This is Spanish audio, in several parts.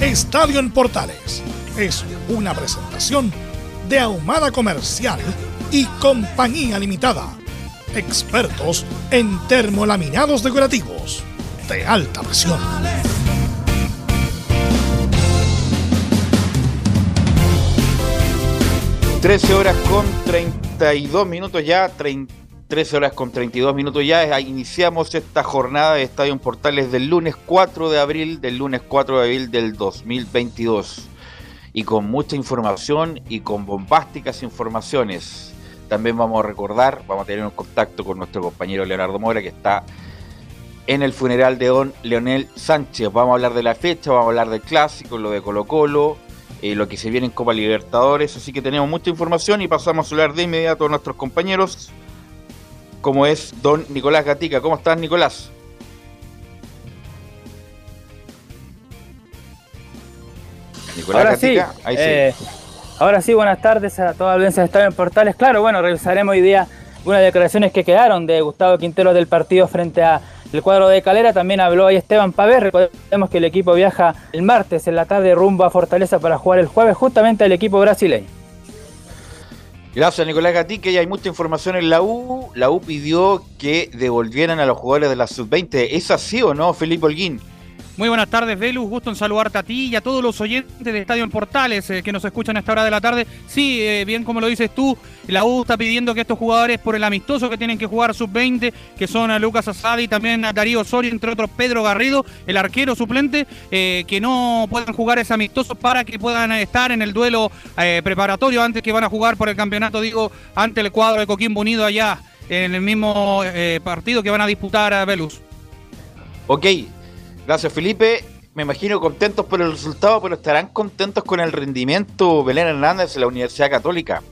Estadio en Portales es una presentación de Ahumada Comercial y Compañía Limitada. Expertos en termolaminados decorativos de alta presión. Trece horas con 32 minutos ya, 13 horas con 32 minutos ya. Iniciamos esta jornada de Estadio en Portales del lunes 4 de abril, del lunes 4 de abril del 2022. Y con mucha información y con bombásticas informaciones. También vamos a recordar, vamos a tener un contacto con nuestro compañero Leonardo Mora, que está en el funeral de don Leonel Sánchez. Vamos a hablar de la fecha, vamos a hablar del clásico, lo de Colo Colo, eh, lo que se viene en Copa Libertadores. Así que tenemos mucha información y pasamos a hablar de inmediato a nuestros compañeros como es don Nicolás Gatica. ¿Cómo estás, Nicolás? Nicolás ahora Gatica, sí, ahí sí. Eh, ahora sí, buenas tardes a toda la audiencia de Estadio en Portales. Claro, bueno, revisaremos hoy día unas declaraciones que quedaron de Gustavo Quintero del partido frente a el cuadro de Calera. También habló ahí Esteban Pavé. Recordemos que el equipo viaja el martes en la tarde rumbo a Fortaleza para jugar el jueves justamente al equipo brasileño. Gracias, Nicolás Gatique. Ya hay mucha información en la U. La U pidió que devolvieran a los jugadores de la sub-20. ¿Es así o no, Felipe Holguín? Muy buenas tardes, Velus. Gusto en saludarte a ti y a todos los oyentes de Estadio en Portales eh, que nos escuchan a esta hora de la tarde. Sí, eh, bien como lo dices tú, la U está pidiendo que estos jugadores, por el amistoso que tienen que jugar sub-20, que son a Lucas Asadi, también a Darío Soria, entre otros Pedro Garrido, el arquero suplente, eh, que no puedan jugar ese amistoso para que puedan estar en el duelo preparatorio antes que van a jugar por el campeonato, digo, ante el cuadro de Coquimbo Unido allá en el mismo partido que van a disputar a Velus. Ok, Gracias, Felipe. Me imagino contentos por el resultado, pero estarán contentos con el rendimiento Belén Hernández en la Universidad Católica.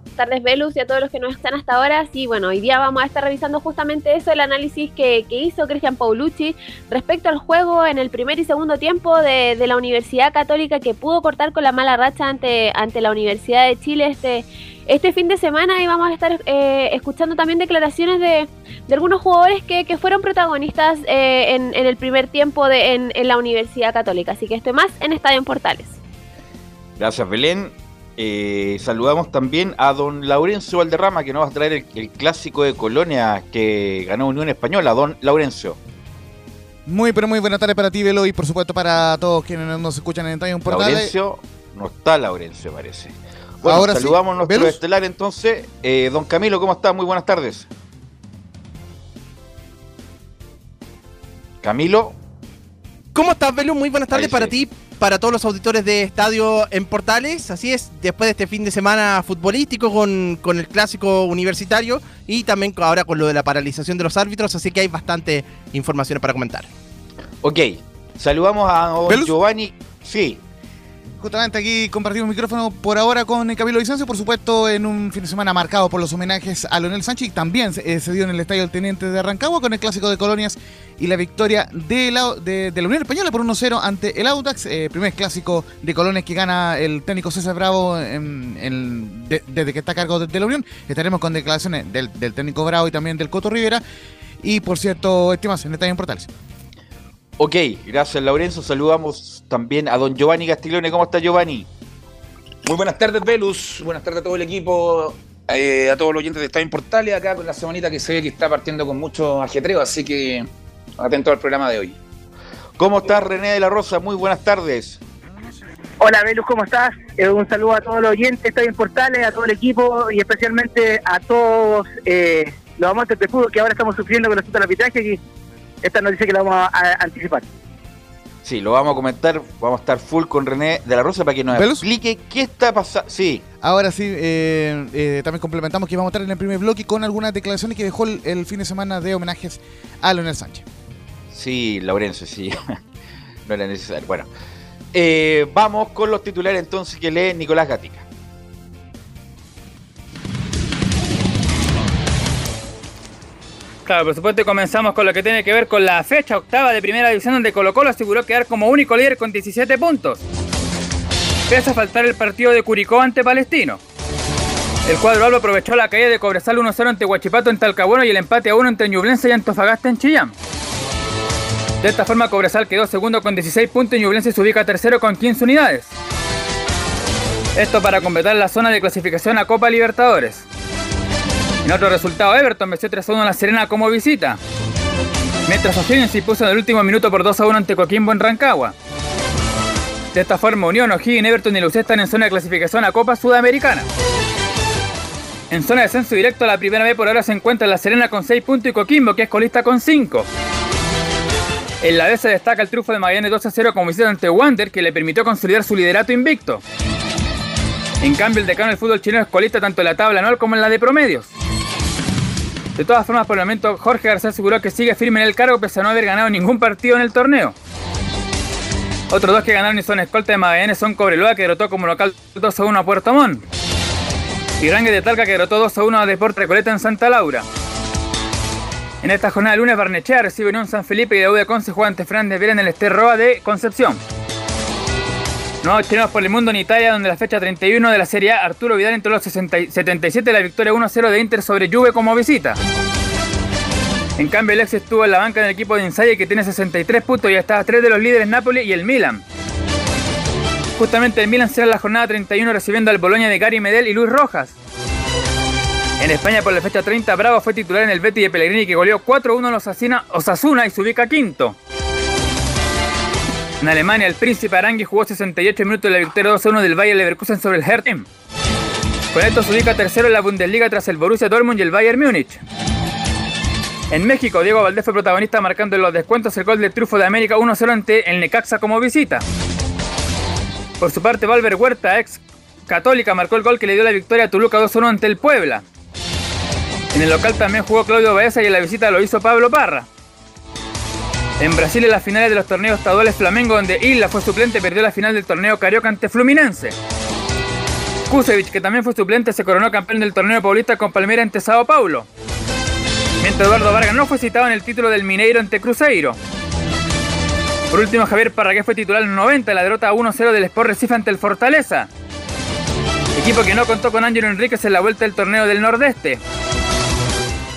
Buenas tardes, Velus, y a todos los que nos están hasta ahora. Sí, bueno, hoy día vamos a estar revisando justamente eso, el análisis que, hizo Cristian Paulucci respecto al juego en el primer y segundo tiempo de, la Universidad Católica que pudo cortar con la mala racha ante, ante la Universidad de Chile este este fin de semana vamos a estar eh, escuchando también declaraciones de, algunos jugadores que, fueron protagonistas eh, en, el primer tiempo de, en, la Universidad Católica. Así que estoy más en Estadio en Portales. Gracias, Belén. Eh, saludamos también a don Laurencio Valderrama, que nos va a traer el, clásico de Colonia que ganó Unión Española. Don Laurencio. Muy, pero muy buena tarde para ti, Velo, y por supuesto para todos quienes nos escuchan en Estadio en Portales. Laurencio, no está Laurencio, parece. Bueno, Ahora saludamos a nuestro estelar entonces. Eh, don Camilo, ¿cómo está? Muy buenas tardes. Camilo. ¿Cómo estás, Velo? Muy buenas tardes para ti, para todos los auditores de Estadio en Portales. Así es, después de este fin de semana futbolístico con, con el clásico universitario y también ahora con lo de la paralización de los árbitros, así que hay bastante información para comentar. Ok, saludamos a Giovanni. Sí, justamente aquí compartimos micrófono por ahora con Camilo Vicencio, por supuesto en un fin de semana marcado por los homenajes a Leonel Sánchez también eh, se dio en el Estadio del Teniente de Rancagua con el Clásico de Colonias y la victoria de la, Unión Española por 1-0 ante el Audax, eh, primer clásico de Colonias que gana el técnico César Bravo desde que está a cargo de, la Unión. Estaremos con declaraciones del, técnico Bravo y también del Coto Rivera. Y por cierto, estimas en Estadio en Portales. Ok, gracias Lorenzo. Saludamos también a don Giovanni Castiglione. ¿Cómo está Giovanni? Muy buenas tardes, Velus. Buenas tardes a todo el equipo, eh, a todos los oyentes de Estadio Portales, acá con la semanita que se ve que está partiendo con mucho ajetreo, así que atento al programa de hoy. ¿Cómo estás, René de la Rosa? Muy buenas tardes. Hola, Velus, ¿cómo estás? Eh, un saludo a todos los oyentes, de Portales, a todo el equipo y especialmente a todos eh, los amantes de fútbol que ahora estamos sufriendo con el arbitraje y esta noticia que la vamos a, anticipar. Sí, lo vamos a comentar, vamos a estar full con René de la Rosa para que nos explique qué está pasando. Sí. Ahora sí, eh, también complementamos que vamos a estar en el primer bloque con algunas declaraciones que dejó el, fin de semana de homenajes a Leonel Sánchez. Sí, Laurencio, sí. no era necesario. Bueno, eh, vamos con los titulares entonces que lee Nicolás Gatica. Claro, por supuesto comenzamos con lo que tiene que ver con la fecha octava de primera división donde Colo Colo aseguró quedar como único líder con 17 puntos. Pese a faltar el partido de Curicó ante Palestino. El cuadro Albo aprovechó la caída de Cobresal 1-0 ante Huachipato en Talcahuano y el empate a 1 entre Ñublense y Antofagasta en Chillán. De esta forma, Cobresal quedó segundo con 16 puntos y Ñublense se ubica tercero con 15 unidades. Esto para completar la zona de clasificación a Copa Libertadores. En otro resultado, Everton venció 3 1 a La Serena como visita. Mientras O'Higgins se impuso en el último minuto por 2 1 ante Coquimbo en Rancagua. De esta forma, Unión, O'Higgins, Everton y Lucía están en zona de clasificación a Copa Sudamericana. En zona de descenso directo a la primera vez por ahora se encuentra La Serena con 6 puntos y Coquimbo, que es colista con 5. En la B se destaca el triunfo de Magallanes 2 a 0 como visita ante Wander, que le permitió consolidar su liderato invicto. En cambio, el decano del fútbol chileno es colista tanto en la tabla anual como en la de promedios. De todas formas, por el momento, Jorge García aseguró que sigue firme en el cargo pese a no haber ganado ningún partido en el torneo. Otros dos que ganaron y son escolta de Magallanes son Cobreloa, que derrotó como local 2 a 1 a Puerto Montt. Y Rangue de Talca, que derrotó 2 a 1 a Deporte Recoleta en Santa Laura. En esta jornada de lunes, Barnechea recibe Unión San Felipe y la U de Conce juega ante Fran de en el Esterroa de Concepción. Nuevos chilenos por el mundo en Italia, donde la fecha 31 de la Serie A, Arturo Vidal entre los 77 de la victoria 1-0 de Inter sobre Juve como visita. En cambio, el ex estuvo en la banca del equipo de Insight que tiene 63 puntos y está a 3 de los líderes Napoli y el Milan. Justamente el Milan será la jornada 31 recibiendo al Boloña de Gary Medel y Luis Rojas. En España por la fecha 30, Bravo fue titular en el Betis de Pellegrini que goleó 4-1 a los Osasuna y se ubica quinto. En Alemania, el príncipe Arangui jugó 68 minutos en la victoria 2-1 del Bayern Leverkusen sobre el Hertha. Con esto se ubica tercero en la Bundesliga tras el Borussia Dortmund y el Bayern Múnich. En México, Diego Valdés fue protagonista marcando en los descuentos el gol del triunfo de América 1-0 ante el Necaxa como visita. Por su parte, Valver Huerta, ex Católica, marcó el gol que le dio la victoria a Toluca 2-1 ante el Puebla. En el local también jugó Claudio Baeza y en la visita lo hizo Pablo Parra. En Brasil en las finales de los torneos estaduales Flamengo donde Isla fue suplente perdió la final del torneo Carioca ante Fluminense. Kusevich, que también fue suplente, se coronó campeón del torneo paulista con Palmera ante Sao Paulo. Mientras Eduardo Vargas no fue citado en el título del Mineiro ante Cruzeiro. Por último, Javier Parragués fue titular en el 90 en la derrota 1-0 del Sport Recife ante el Fortaleza. Equipo que no contó con Ángelo Enríquez en la vuelta del torneo del Nordeste.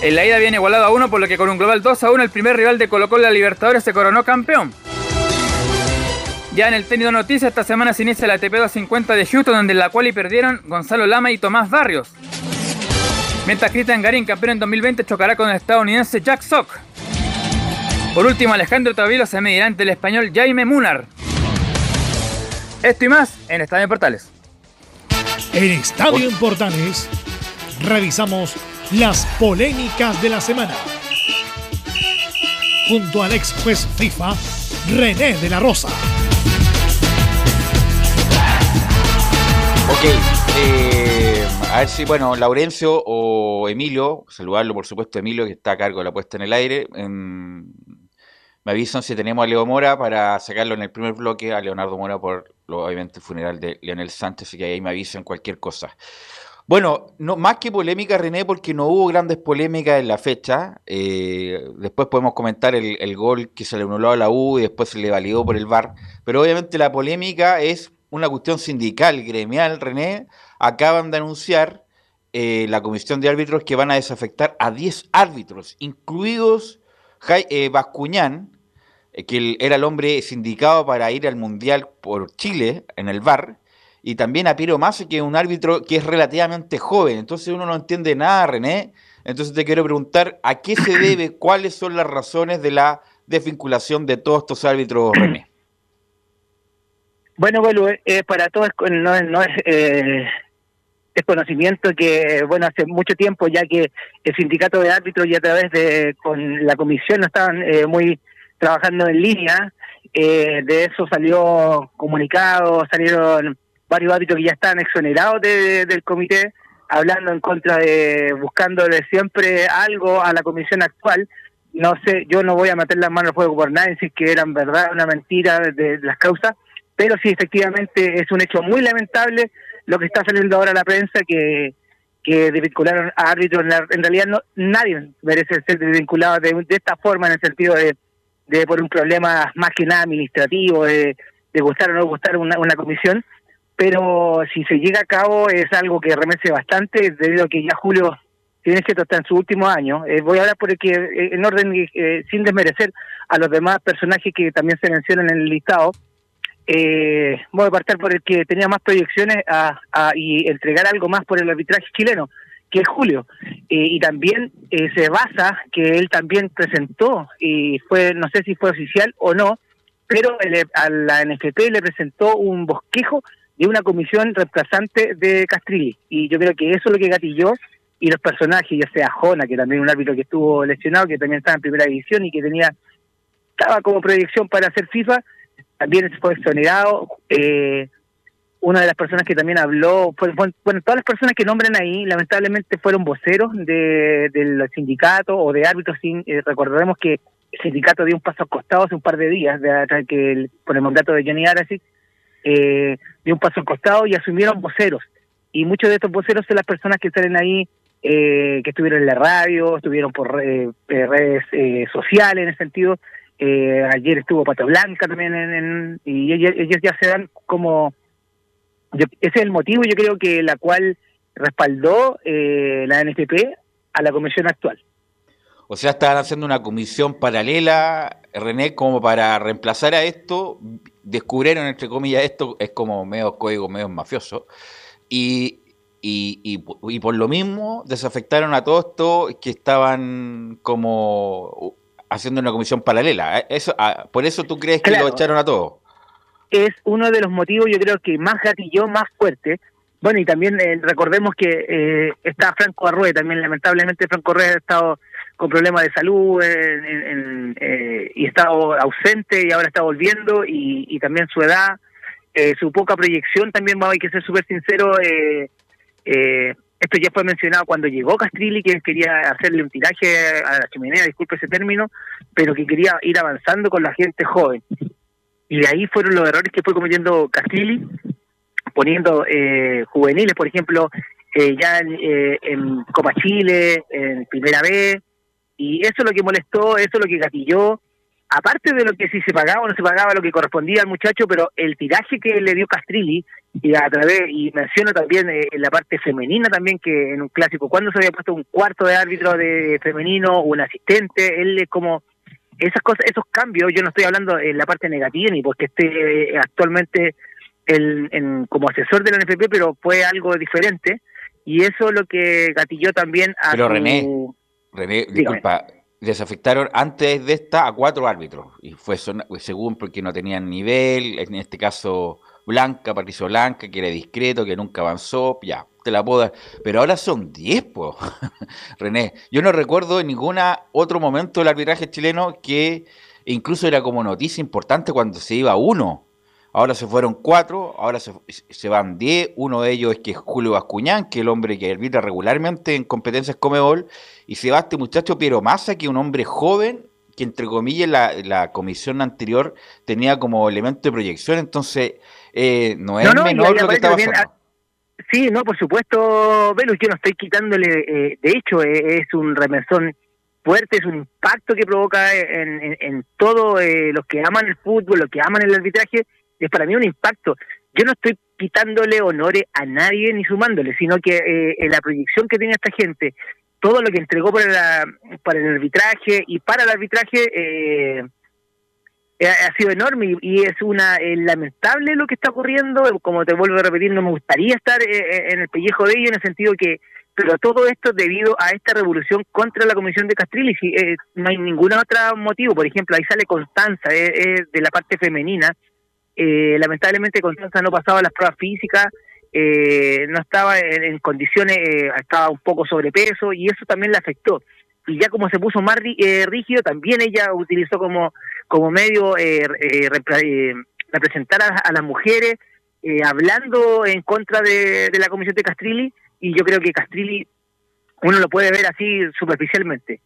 En la ida viene igualado a uno, por lo que con un global 2 a 1 el primer rival de Colo Colo la Libertadores se coronó campeón. Ya en el tenis de noticias, esta semana se inicia la ATP 250 de Houston, donde en la cual perdieron Gonzalo Lama y Tomás Barrios. Mientras Cristian Garín, campeón en 2020, chocará con el estadounidense Jack Sock. Por último, Alejandro Tavilo se medirá ante el español Jaime Munar. Esto y más en Estadio Portales. En Estadio Portales revisamos las polémicas de la semana. Junto al ex juez FIFA, René de la Rosa. Ok, eh, a ver si, bueno, Laurencio o Emilio, saludarlo por supuesto, Emilio, que está a cargo de la puesta en el aire. me avisan si tenemos a Leo Mora para sacarlo en el primer bloque, a Leonardo Mora por, obviamente, el funeral de Leonel Sánchez, así que ahí me avisan cualquier cosa. Bueno, no, más que polémica, René, porque no hubo grandes polémicas en la fecha. Eh, después podemos comentar el, gol que se le anuló a la U y después se le validó por el VAR. Pero obviamente la polémica es una cuestión sindical, gremial, René. Acaban de anunciar eh, la comisión de árbitros que van a desafectar a 10 árbitros, incluidos eh, Bascuñán, que era el hombre sindicado para ir al Mundial por Chile en el VAR y también a Piero Massa, que es un árbitro que es relativamente joven. Entonces uno no entiende nada, René. Entonces te quiero preguntar, ¿a qué se debe, cuáles son las razones de la desvinculación de todos estos árbitros, René? Bueno, bueno, eh, para todos no, no es, eh, es conocimiento que, bueno, hace mucho tiempo ya que el sindicato de árbitros y a través de con la comisión no estaban eh, muy trabajando en línea, eh, de eso salió comunicado, salieron varios árbitros que ya están exonerados del comité, hablando en contra de, buscándole siempre algo a la comisión actual. No sé, yo no voy a meter las manos al fuego por nada, decir que eran verdad, una mentira de, las causas, pero sí, efectivamente, es un hecho muy lamentable lo que está saliendo ahora a la prensa, que, que desvincularon a árbitros. En, realidad, no, nadie merece ser desvinculado de, de esta forma, en el sentido de, de por un problema más que nada administrativo, de, de gustar o no gustar una, una comisión pero si se llega a cabo es algo que remece bastante, debido a que ya Julio tiene que está en su último año. Eh, voy a hablar por el que, eh, en orden, eh, sin desmerecer a los demás personajes que también se mencionan en el listado, voy a partir por el que tenía más proyecciones y entregar algo más por el arbitraje chileno, que es Julio. y también se basa que él también presentó, y fue, no sé si fue oficial o no, pero a la NFP le presentó un bosquejo de una comisión reemplazante de Castrilli. Y yo creo que eso es lo que gatilló y los personajes, ya sea Jona, que también un árbitro que estuvo lesionado, que también estaba en primera división y que tenía estaba como proyección para hacer FIFA, también fue exonerado. Eh, una de las personas que también habló, bueno, todas las personas que nombran ahí, lamentablemente fueron voceros de, del sindicato o de árbitros. Eh, recordemos que el sindicato dio un paso al costado hace un par de días, de, que el, por el mandato de Johnny Arasi, eh, de un paso al costado y asumieron voceros. Y muchos de estos voceros son las personas que salen ahí, eh, que estuvieron en la radio, estuvieron por eh, eh, redes sociales en ese sentido. ayer estuvo Pato Blanca también, en, y ellos, ya se dan como... ese es el motivo, yo creo que la cual respaldó la NFP a la comisión actual. O sea, estaban haciendo una comisión paralela, René, como para reemplazar a esto. Descubrieron, entre comillas, esto es como medio código, medio mafioso. Y, y, por lo mismo desafectaron a todos estos que estaban como haciendo una comisión paralela. Eso, ah, ¿Por eso tú crees que lo echaron a todos? Es uno de los motivos, yo creo que más gatilló, más fuerte. Bueno, y también eh, recordemos que eh, está Franco Arrué, también lamentablemente Franco Arrué ha estado con problemas de salud eh, y está ausente y ahora está volviendo y, también su edad, eh, su poca proyección también, hay que ser súper sincero, eh, esto ya fue mencionado cuando llegó Castrilli, que quería hacerle un tiraje a la chimenea, disculpe ese término, pero que quería ir avanzando con la gente joven. Y ahí fueron los errores que fue cometiendo Castrilli, poniendo juveniles, por ejemplo, ya en, en Copa Chile, en Primera B, y eso es lo que molestó, eso es lo que gatilló, aparte de lo que si se pagaba o no se pagaba lo que correspondía al muchacho, pero el tiraje que le dio Castrilli, y a través, y menciono también eh, en la parte femenina también, que en un clásico, cuando se había puesto un cuarto de árbitro de femenino, un asistente, él es como, esas cosas, esos cambios, yo no estoy hablando en la parte negativa ni porque esté eh, actualmente el, en, como asesor de la NFP, pero fue algo diferente, y eso es lo que gatilló también a pero René, René, disculpa, desafectaron antes de esta a cuatro árbitros. Y fue según porque no tenían nivel, en este caso Blanca, Patricio Blanca, que era discreto, que nunca avanzó, ya, te la puedo dar. Pero ahora son diez, pues. René, yo no recuerdo en ningún otro momento del arbitraje chileno que incluso era como noticia importante cuando se iba uno. Ahora se fueron cuatro, ahora se, se van diez. Uno de ellos es que es Julio Bascuñán, que es el hombre que arbitra regularmente en competencias Comebol. Y se va este muchacho Piero Massa, que es un hombre joven, que entre comillas la, la comisión anterior tenía como elemento de proyección. Entonces, eh, no es menor lo que está pasando. Sí, no, por supuesto, Velus, yo no estoy quitándole, eh, de hecho, eh, es un remesón fuerte, es un impacto que provoca en, en, en todos los que aman el fútbol, los que aman el arbitraje, es para mí un impacto. Yo no estoy quitándole honores a nadie ni sumándole, sino que eh, la proyección que tiene esta gente, todo lo que entregó para, la, para el arbitraje y para el arbitraje eh, ha sido enorme y, es una lamentable lo que está ocurriendo. Como te vuelvo a repetir, no me gustaría estar eh, en el pellejo de ellos en el sentido que pero todo esto debido a esta revolución contra la Comisión de Castrilli. Eh, no hay ningún otro motivo. Por ejemplo, ahí sale Constanza, eh, de la parte femenina. Eh, lamentablemente Constanza no pasaba las pruebas físicas, no estaba en, condiciones, estaba un poco sobrepeso y eso también le afectó. Y ya como se puso más rígido, también ella utilizó como, como medio representar a, las mujeres, hablando en contra de, de la Comisión de Castrilli y yo creo que Castrilli uno lo puede ver así superficialmente,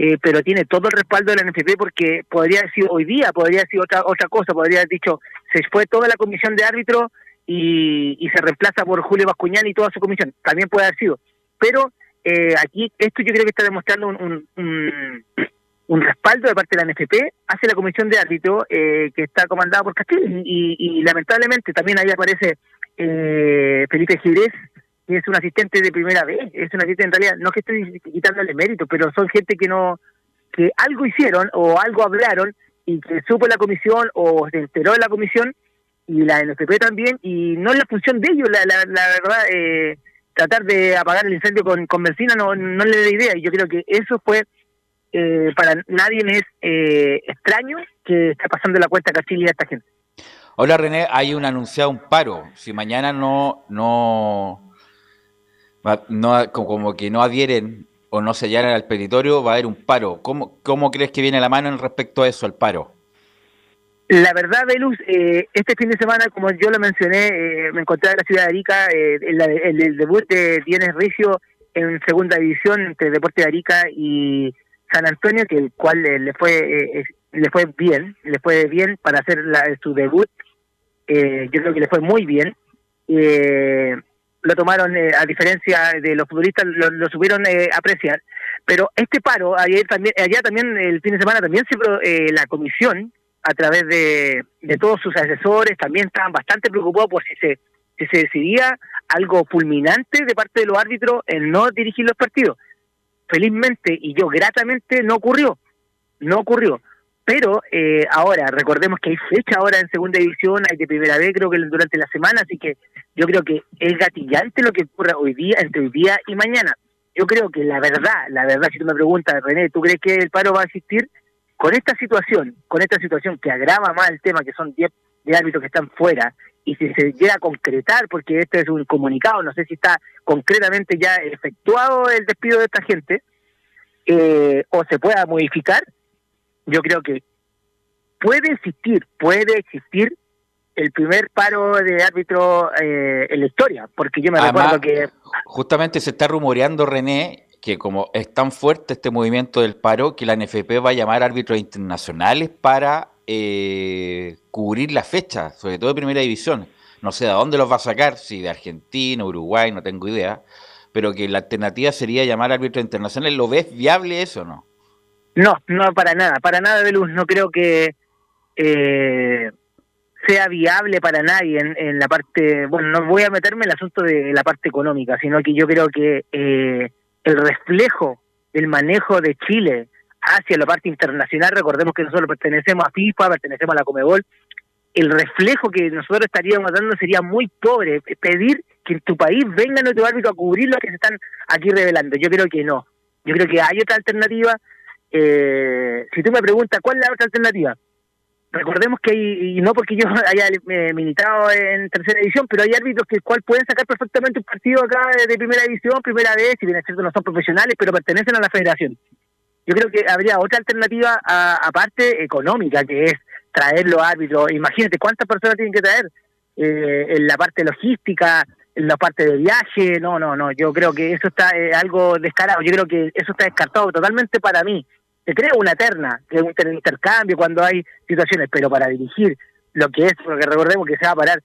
eh, pero tiene todo el respaldo de la NFP porque podría haber sido hoy día, podría haber sido otra otra cosa, podría haber dicho, se fue toda la comisión de árbitro y, y se reemplaza por Julio Bascuñán y toda su comisión, también puede haber sido, pero eh, aquí esto yo creo que está demostrando un, un, un, respaldo de parte de la NFP hacia la comisión de árbitro eh, que está comandada por Castrilli y, y, lamentablemente también ahí aparece Felipe Gibrés es un asistente de primera vez, es un asistente en realidad, no que estoy quitándole mérito, pero son gente que no, que algo hicieron o algo hablaron y que supo la comisión o se enteró de la comisión y la NFP también y no es la función de ellos, la, la, verdad, eh, tratar de apagar el incendio con, con benzina no, no le da idea y yo creo que eso fue, eh, para nadie es eh, extraño que está pasando la cuenta Castilla a esta gente. Hola René, hay un anunciado un paro. Si mañana no, no, no, como que no adhieren o no se al petitorio, va a haber un paro. ¿Cómo, ¿Cómo crees que viene la mano en respecto a eso, al paro? La verdad, Belus, eh, este fin de semana, como yo lo mencioné, eh, me encontré en la ciudad de Arica, eh, el, el, debut de Dienes Ricio en segunda división entre Deporte de Arica y San Antonio, que el cual le fue le fue bien, le fue bien para hacer su debut. yo creo que le fue muy bien. Eh, lo tomaron, eh, a diferencia de los futbolistas, lo, lo supieron eh, apreciar. Pero este paro, ayer también, allá también, el fin de semana, también se, eh, la comisión, a través de, de todos sus asesores, también estaban bastante preocupados por si se, si se decidía algo fulminante de parte de los árbitros en no dirigir los partidos. Felizmente, y yo gratamente, no ocurrió. No ocurrió. Pero eh, ahora, recordemos que hay fecha ahora en segunda división, hay de primera vez creo que durante la semana, así que yo creo que es gatillante lo que ocurra hoy día, entre hoy día y mañana. Yo creo que la verdad, la verdad, si tú me preguntas, René, ¿tú crees que el paro va a existir? Con esta situación, con esta situación que agrava más el tema, que son 10 árbitros que están fuera, y si se llega a concretar, porque este es un comunicado, no sé si está concretamente ya efectuado el despido de esta gente, eh, o se pueda modificar, yo creo que puede existir, puede existir el primer paro de árbitro eh, en la historia, porque yo me recuerdo que... Justamente se está rumoreando, René, que como es tan fuerte este movimiento del paro, que la NFP va a llamar árbitros internacionales para eh, cubrir la fecha, sobre todo de primera división. No sé de dónde los va a sacar, si de Argentina, Uruguay, no tengo idea, pero que la alternativa sería llamar árbitros internacionales. ¿Lo ves viable eso o no? No, no para nada, para nada de. No creo que eh, sea viable para nadie en, la parte, bueno, no voy a meterme en el asunto de la parte económica, sino que yo creo que eh, el reflejo del manejo de Chile hacia la parte internacional, recordemos que nosotros pertenecemos a FIFA, pertenecemos a la Comebol, el reflejo que nosotros estaríamos dando sería muy pobre. Pedir que en tu país venga nuestro árbitro a cubrir lo que se están aquí revelando. Yo creo que no. Yo creo que hay otra alternativa eh, si tú me preguntas cuál es la otra alternativa, recordemos que hay, y no porque yo haya eh, militado en tercera división, pero hay árbitros que cual pueden sacar perfectamente un partido acá de, primera división, primera vez, si bien es cierto no son profesionales, pero pertenecen a la federación. Yo creo que habría otra alternativa aparte económica, que es traer los árbitros. Imagínate cuántas personas tienen que traer eh, en la parte logística, en la parte de viaje. No, no, no. Yo creo que eso está eh, algo descarado. Yo creo que eso está descartado totalmente para mí se crea una terna, que es un intercambio cuando hay situaciones, pero para dirigir lo que es, porque recordemos que se va a parar,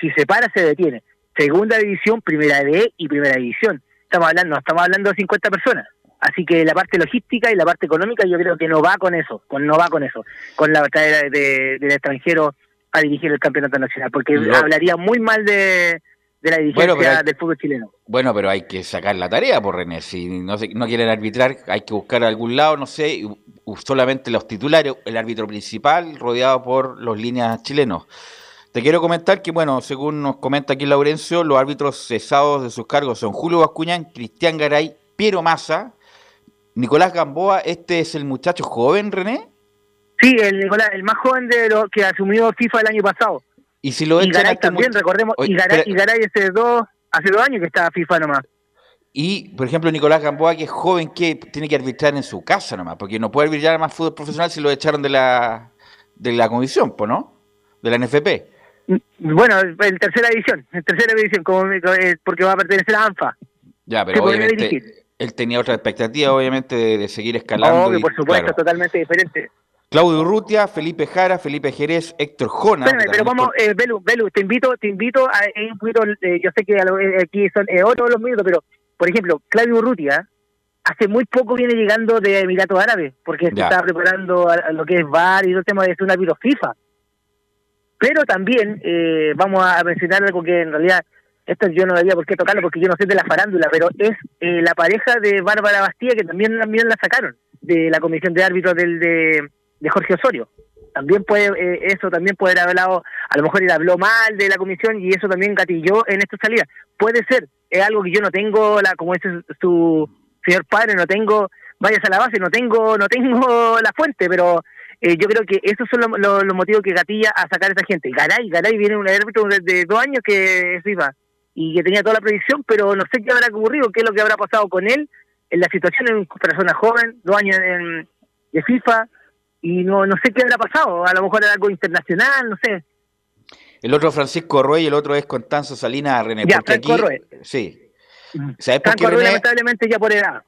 si se para se detiene. Segunda división, primera D y primera división. Estamos hablando, estamos hablando de 50 personas. Así que la parte logística y la parte económica yo creo que no va con eso, con no va con eso, con la batalla de, del extranjero a dirigir el campeonato nacional, porque hablaría muy mal de, de la dirigencia del fútbol chileno. Bueno, pero hay que sacar la tarea por René. Si no, no quieren arbitrar, hay que buscar algún lado, no sé, solamente los titulares, el árbitro principal rodeado por los líneas chilenos. Te quiero comentar que, bueno, según nos comenta aquí Laurencio, los árbitros cesados de sus cargos son Julio Bascuñán, Cristian Garay, Piero Massa, Nicolás Gamboa. ¿Este es el muchacho joven, René? Sí, el Nicolás, el más joven de lo que asumió FIFA el año pasado. Y si lo echan Garay también, recordemos, y, Garay, y Garay hace dos, hace dos años que está FIFA nomás. Y, por ejemplo, Nicolás Gamboa, que es joven, que tiene que arbitrar en su casa nomás, porque no puede arbitrar más fútbol profesional si lo echaron de la, de la comisión, ¿no? De la NFP. Mm, bueno, en tercera división, en tercera división, como, eh, porque va a pertenecer a ANFA. Ya, pero obviamente él tenía otra expectativa, obviamente, de, seguir escalando. Obvio, por supuesto, totalmente diferente. Claudio Urrutia, Felipe Jara, Felipe Jerez, Héctor Jona. pero vamos, eh, Belu, Belu, te invito, te invito a un poquito, eh, yo sé que aquí son otros los minutos, pero por ejemplo, Claudio Urrutia hace muy poco viene llegando de Emiratos Árabes, porque se está preparando a, lo que es VAR y todo el tema de ser un árbitro FIFA. Pero también eh, vamos a mencionar algo que en realidad, esto yo no debería por qué tocarlo porque yo no soy de la farándula, pero es eh, la pareja de Bárbara Bastía que también, también la sacaron de la comisión de árbitros del de, de Jorge Osorio. También puede, eh, eso también puede haber hablado, a lo mejor él habló mal de la comisión y eso también gatilló en esta salida. Puede ser, es algo que yo no tengo, la como dice su señor padre, no tengo, vayas a la base, no tengo, no tengo la fuente, pero eh, yo creo que esos son los motivos que gatilla a sacar a esa gente. Garay, Garay viene un árbitro de, dos años que es FIFA y que tenía toda la predicción, pero no sé qué habrá ocurrido, qué es lo que habrá pasado con él en la situación en persona joven, dos años en, de FIFA, y no, no sé qué habrá pasado, a lo mejor era algo internacional, no sé. El otro Francisco Roy y el otro es Constanzo Salinas René. Ya, Francisco Roy. Sí. ¿Sabes por qué, lamentablemente ya por edad.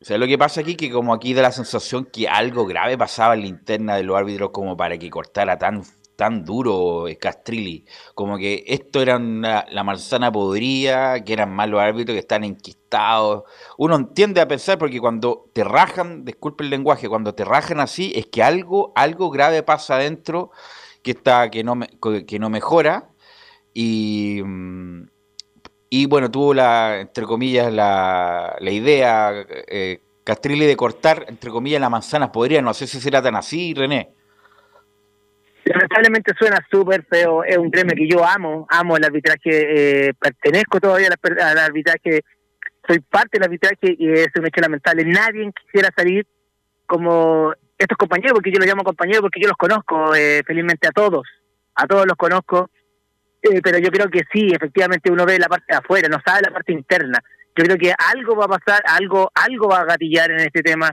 ¿Sabes lo que pasa aquí? Que como aquí da la sensación que algo grave pasaba en la interna de los árbitros como para que cortara tan, tan duro Castrilli. Como que esto era la manzana podrida, que eran malos árbitros que están enquistados. Uno entiende a pensar porque cuando te rajan, disculpe el lenguaje, cuando te rajan así es que algo, algo grave pasa adentro que está que no que no mejora y mm, y bueno tuvo la entre comillas la, la idea eh, Castrilli de cortar entre comillas la manzana podría no sé si será tan así René lamentablemente suena súper feo es un premio que yo amo amo el arbitraje eh, pertenezco todavía al, arbitraje soy parte del arbitraje y es un hecho lamentable nadie quisiera salir como estos compañeros, porque yo los llamo compañeros, porque yo los conozco, eh, felizmente a todos, a todos los conozco, eh, pero yo creo que sí, efectivamente uno ve la parte de afuera, no sabe la parte interna. Yo creo que algo va a pasar, algo, algo va a gatillar en este tema,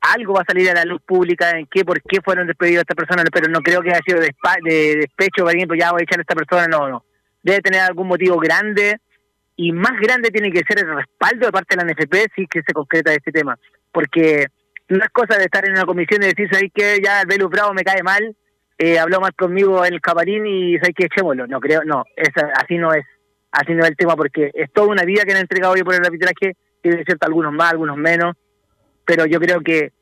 algo va a salir a la luz pública en qué, por qué fueron despedidos esta persona, pero no creo que haya sido de, de despecho, por ejemplo, ya voy a echar a esta persona, no, no. Debe tener algún motivo grande y más grande tiene que ser el respaldo de parte de la NFP si que se concreta este tema, porque no es cosa de estar en una comisión y decir, ¿sabes que Ya el Velus Bravo me cae mal, eh, habló mal conmigo el camarín y ¿sabes que Echémoslo. No, creo, no, es, así no es. Así no es el tema, porque es toda una vida que han entregado yo por el arbitraje, tiene cierto algunos más, algunos menos, pero yo creo que,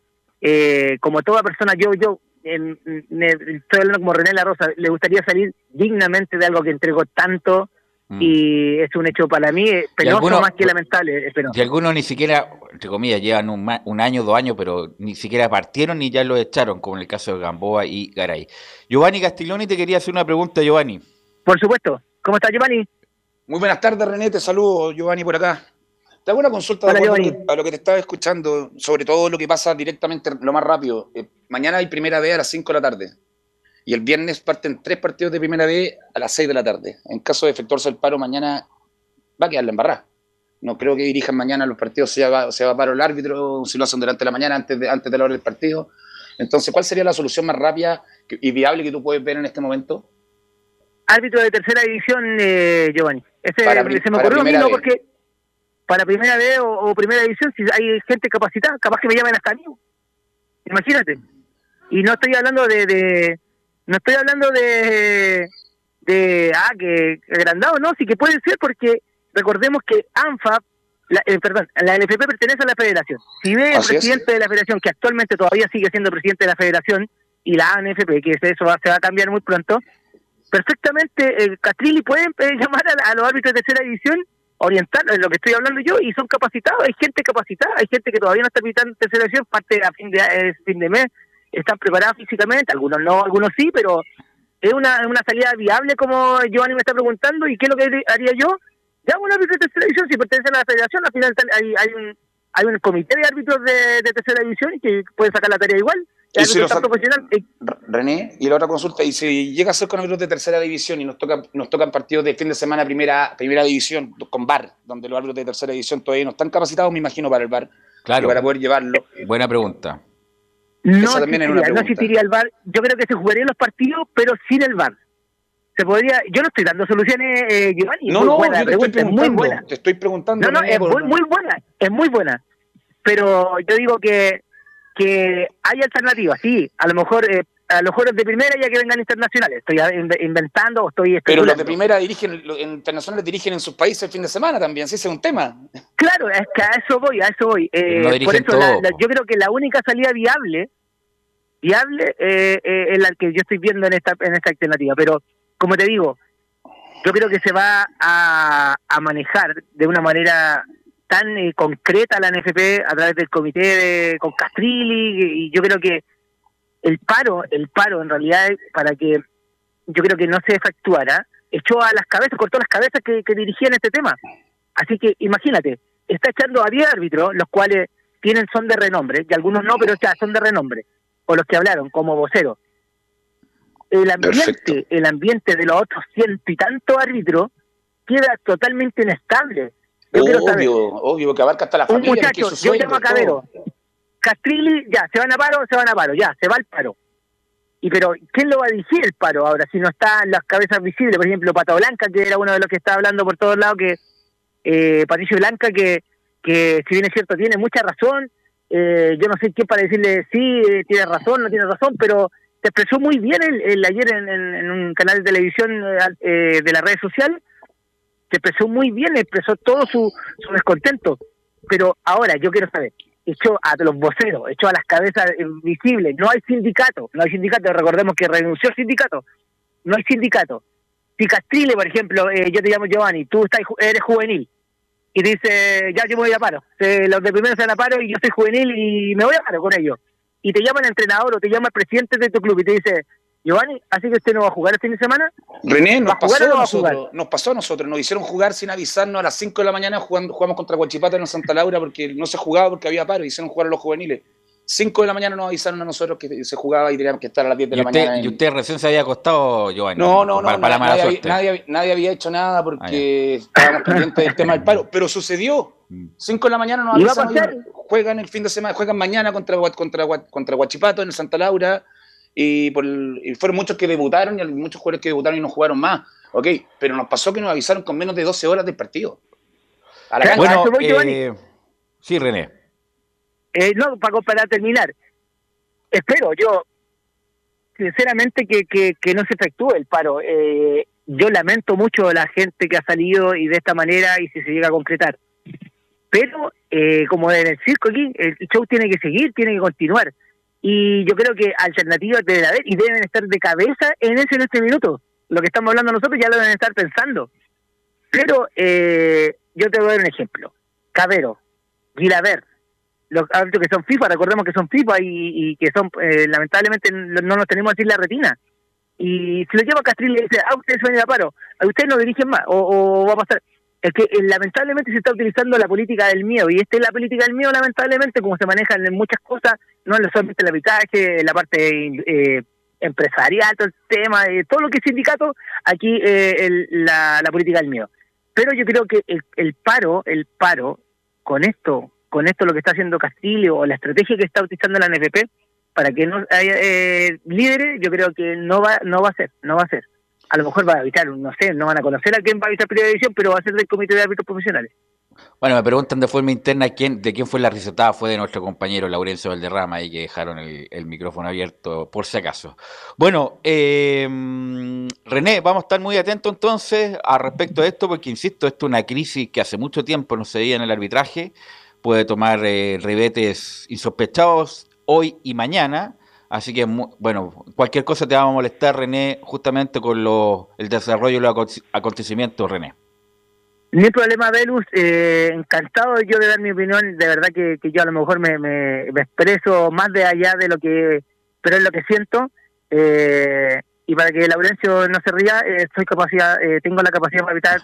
eh, como toda persona, yo, yo, estoy hablando como René La Rosa, le gustaría salir dignamente de algo que entregó tanto, Mm. Y es un hecho para mí eh, penoso más que lamentable. Y algunos ni siquiera, entre comillas, llevan un, un, año, dos años, pero ni siquiera partieron ni ya lo echaron, como en el caso de Gamboa y Garay. Giovanni Castiglioni te quería hacer una pregunta, Giovanni. Por supuesto. ¿Cómo estás, Giovanni? Muy buenas tardes, René. Te saludo, Giovanni, por acá. Te hago una consulta a lo que te estaba escuchando, sobre todo lo que pasa directamente, lo más rápido. Eh, mañana hay primera vez a las 5 de la tarde y el viernes parten tres partidos de primera B a las 6 de la tarde. En caso de efectuarse el paro mañana, va a quedar la embarrada. No creo que dirijan mañana los partidos, se va, se va a paro el árbitro, si lo hacen durante la mañana, antes de, antes de la hora del partido. Entonces, ¿cuál sería la solución más rápida y viable que tú puedes ver en este momento? Árbitro de tercera división, eh, Giovanni. Ese se me ocurrió a mí, no, porque para primera B o, primera división, si hay gente capacitada, capaz que me llamen hasta mí. Imagínate. Y no estoy hablando de, no estoy hablando de, de ah, que agrandado, no, sí que puede ser porque recordemos que ANFA, la, eh, perdón, la NFP pertenece a la federación. Si ve el presidente de la federación, que actualmente todavía sigue siendo presidente de la federación, y la ANFP, que eso va, se va a cambiar muy pronto, perfectamente el Castrilli puede eh, llamar a, los árbitros de tercera división, orientar, en lo que estoy hablando yo, y son capacitados, hay gente capacitada, hay gente que todavía no está en tercera división, parte a fin de, fin de mes, están preparados físicamente, algunos no, algunos sí, pero ¿Es una, una salida viable como Giovanni me está preguntando? ¿Y qué es lo que haría yo? Ya un árbitro de tercera división, si pertenece a la federación, al final hay, hay un hay un comité de árbitros de, de tercera división que pueden sacar la tarea igual. Profesional. René, y la otra consulta, y si llega a ser con árbitros de tercera división y nos tocan, nos tocan partidos de fin de semana primera, primera división, con VAR, donde los árbitros de tercera división todavía no están capacitados, me imagino, para el VAR, claro. para poder llevarlo. Buena pregunta. No existiría, no existiría el VAR. Yo creo que se jugarían los partidos, pero sin el VAR. Se podría, yo no estoy dando soluciones, eh, Giovanni. No, no, buena, te estoy muy buena. Te estoy preguntando. No, no, es muy, muy buena, es muy buena. Pero yo digo que, que hay alternativas, sí. A lo mejor eh, a los jugadores de primera ya que vengan internacionales. Estoy inventando o estoy Pero los de primera dirigen, los internacionales dirigen en sus países el fin de semana también, sí, ese es un tema. Claro, es que a eso voy, a eso voy. Eh, por eso yo creo que la única salida viable, viable, eh, eh, es la que yo estoy viendo en esta, en esta alternativa. Pero, como te digo, yo creo que se va a, a manejar de una manera tan eh, concreta la NFP a través del comité de, con Castrilli y yo creo que el paro, el paro en realidad para que yo creo que no se efectuara, echó a las cabezas, cortó las cabezas que, dirigían este tema. Así que imagínate, está echando a 10 árbitros, los cuales tienen son de renombre, y algunos no, pero ya son de renombre, o los que hablaron como voceros. El ambiente, el ambiente de los otros ciento y tantos árbitros queda totalmente inestable. Obvio, obvio, que abarca hasta la familia. Un muchacho, yo llamo a Cabero, Castrilli, ya, se van a paro, se van a paro, ya, se va al paro. Y pero, ¿quién lo va a dirigir el paro ahora? Si no están las cabezas visibles, por ejemplo, Pata Blanca, que era uno de los que estaba hablando por todos lados, que eh, Patricio Blanca, que, que si bien es cierto, tiene mucha razón, eh, yo no sé qué para decirle sí, eh, tiene razón, no tiene razón, pero se expresó muy bien el, ayer en, un canal de televisión eh, de la red social, se expresó muy bien, expresó todo su, su descontento. Pero ahora yo quiero saber, echó a los voceros, echó a las cabezas visibles. No hay sindicato, no hay sindicato. Recordemos que renunció el sindicato. No hay sindicato. Si Castrile, por ejemplo, eh, yo te llamo Giovanni, tú estás, eres juvenil y dice, ya yo me voy a paro. los de primero se van a paro y yo soy juvenil y me voy a paro con ellos. Y te llama el entrenador o te llama el presidente de tu club y te dice, Giovanni, ¿así que usted no va a jugar este fin de semana? René, nos pasó, a nosotros, nos pasó a nosotros, nos hicieron jugar sin avisarnos a las 5 de la mañana, jugando, jugamos contra Guachipato en Santa Laura porque no se jugaba porque había paro, hicieron jugar a los juveniles. 5 de la mañana nos avisaron a nosotros que se jugaba y teníamos que estar a las 10 de la mañana. ¿Y usted recién se había acostado, Giovanni? No, no, no, nadie, había, hecho nada porque ah, estábamos pendientes del tema del paro, pero sucedió. 5 mm. de la mañana nos avisaron, juegan el fin de semana, juegan mañana contra, contra, contra Guachipato en Santa Laura y, por fueron muchos que debutaron y muchos jugadores que debutaron y no jugaron más. Ok, pero nos pasó que nos avisaron con menos de 12 horas del partido. A la bueno, eh, sí, René. Eh, no, para, para terminar, espero yo, sinceramente, que, que, no se efectúe el paro. Eh, yo lamento mucho a la gente que ha salido y de esta manera y si se llega a concretar. Pero, eh, como en el circo aquí, el show tiene que seguir, tiene que continuar. Y yo creo que alternativas deben haber y deben estar de cabeza en ese en este minuto. Lo que estamos hablando nosotros ya lo deben estar pensando. Pero eh, yo te voy a dar un ejemplo. Cabero, Gilaver, los árbitros que son FIFA, recordemos que son FIFA y, y que son, eh, lamentablemente, no nos tenemos a decir la retina. Y si lo lleva a Castril y le dice, ah, ustedes van a a paro, a ustedes no dirigen más, o va a pasar es que eh, lamentablemente se está utilizando la política del miedo y esta es la política del miedo lamentablemente como se maneja en muchas cosas no solamente el arbitraje la parte eh, empresarial todo el tema eh, todo lo que es sindicato aquí eh, la, política del miedo. Pero yo creo que el, el, paro el paro con esto con esto lo que está haciendo Castillo o la estrategia que está utilizando la NFP para que no haya líderes yo creo que no va no va a ser no va a ser a lo mejor va a evitar, no sé, no van a conocer a quién va a evitar primera división, pero va a ser del comité de árbitros profesionales. Bueno, me preguntan de forma interna quién, de quién fue la risotada, fue de nuestro compañero Laurencio Valderrama, y que dejaron el, micrófono abierto por si acaso. Bueno, eh, René, vamos a estar muy atentos entonces a respecto de esto, porque insisto, esto es una crisis que hace mucho tiempo no se veía en el arbitraje, puede tomar eh, ribetes insospechados hoy y mañana Así que, bueno, cualquier cosa te vamos a molestar, René, justamente con lo, el desarrollo de los acontecimientos, René. Ni problema, Velus. Eh, encantado yo de dar mi opinión. De verdad que, yo a lo mejor me, me, expreso más de allá de lo que, pero es lo que siento. Eh, y para que Laurencio no se ría, eh, soy capacidad, eh, tengo la capacidad para evitar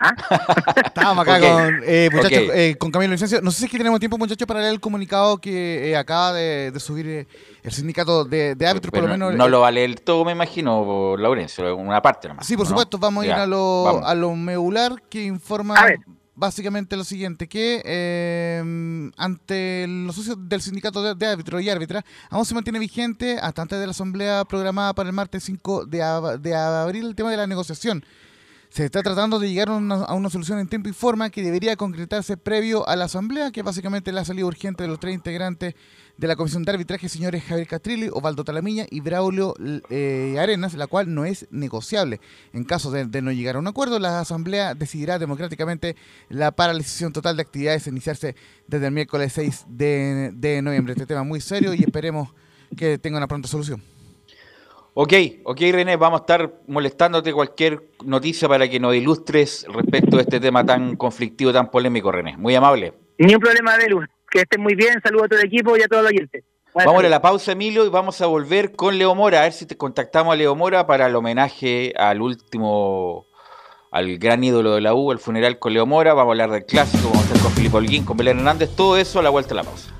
¿Ah? Estábamos acá con, eh, muchachos, eh, con Camilo Licencio. No sé si es que tenemos tiempo, muchachos, para leer el comunicado que eh, acaba de, subir eh, el sindicato de, árbitros, por lo menos. No lo va a leer todo, me imagino, Laurencio, una parte nomás. Sí, por supuesto, vamos a ir a lo, a lo medular que informa básicamente lo siguiente, que ante los socios del sindicato de, árbitros y árbitras, aún se mantiene vigente hasta antes de la asamblea programada para el martes 5 de, de abril el tema de la negociación se está tratando de llegar a una, solución en tiempo y forma que debería concretarse previo a la asamblea, que básicamente la salida urgente de los tres integrantes de la comisión de arbitraje, señores Javier Castrilli, Osvaldo Talamiña y Braulio eh, Arenas, la cual no es negociable. En caso de, no llegar a un acuerdo, la asamblea decidirá democráticamente la paralización total de actividades a iniciarse desde el miércoles 6 de, de noviembre. Este tema muy serio y esperemos que tenga una pronta solución. Ok, ok René, vamos a estar molestándote cualquier noticia para que nos ilustres respecto a este tema tan conflictivo, tan polémico, René. Muy amable. Ni un problema, Belu. Que estén muy bien, saludos a todo el equipo y a todos los oyentes. vamos a la pausa, Emilio, y vamos a volver con Leo Mora, a ver si te contactamos a Leo Mora para el homenaje al último, al gran ídolo de la U, el funeral con Leo Mora, vamos a hablar del clásico, vamos a estar con Filipe Holguín, con Belén Hernández, todo eso a la vuelta de la pausa.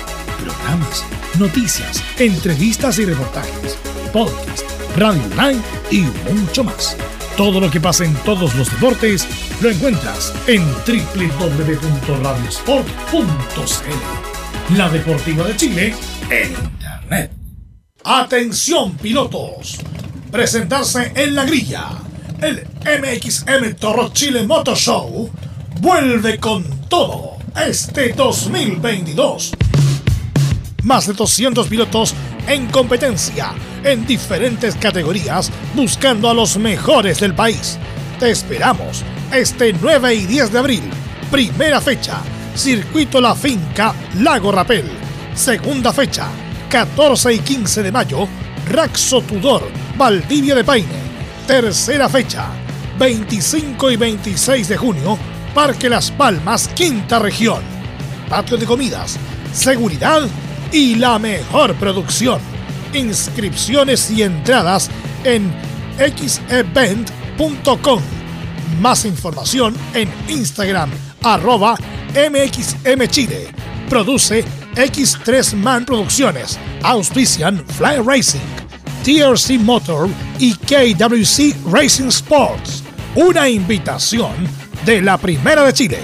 Programas noticias, entrevistas y reportajes, podcast, radio online y mucho más. Todo lo que pasa en todos los deportes lo encuentras en www.radiosport.cl. La Deportiva de Chile en Internet. Atención pilotos. Presentarse en la grilla. El MXM Toro Chile Motor Show vuelve con todo este 2022 más de 200 pilotos en competencia en diferentes categorías buscando a los mejores del país. Te esperamos este 9 y 10 de abril. Primera fecha, Circuito La Finca, Lago Rapel. Segunda fecha, 14 y 15 de mayo, Raxo Tudor, Valdivia de Paine. Tercera fecha, 25 y 26 de junio, Parque Las Palmas, Quinta Región. Patio de comidas, seguridad y la mejor producción. Inscripciones y entradas en xevent.com. Más información en Instagram arroba mxmchile. Produce X3 Man Producciones. Auspician Fly Racing, TRC Motor y KWC Racing Sports. Una invitación de la Primera de Chile.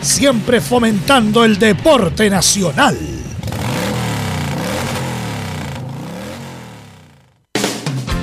Siempre fomentando el deporte nacional.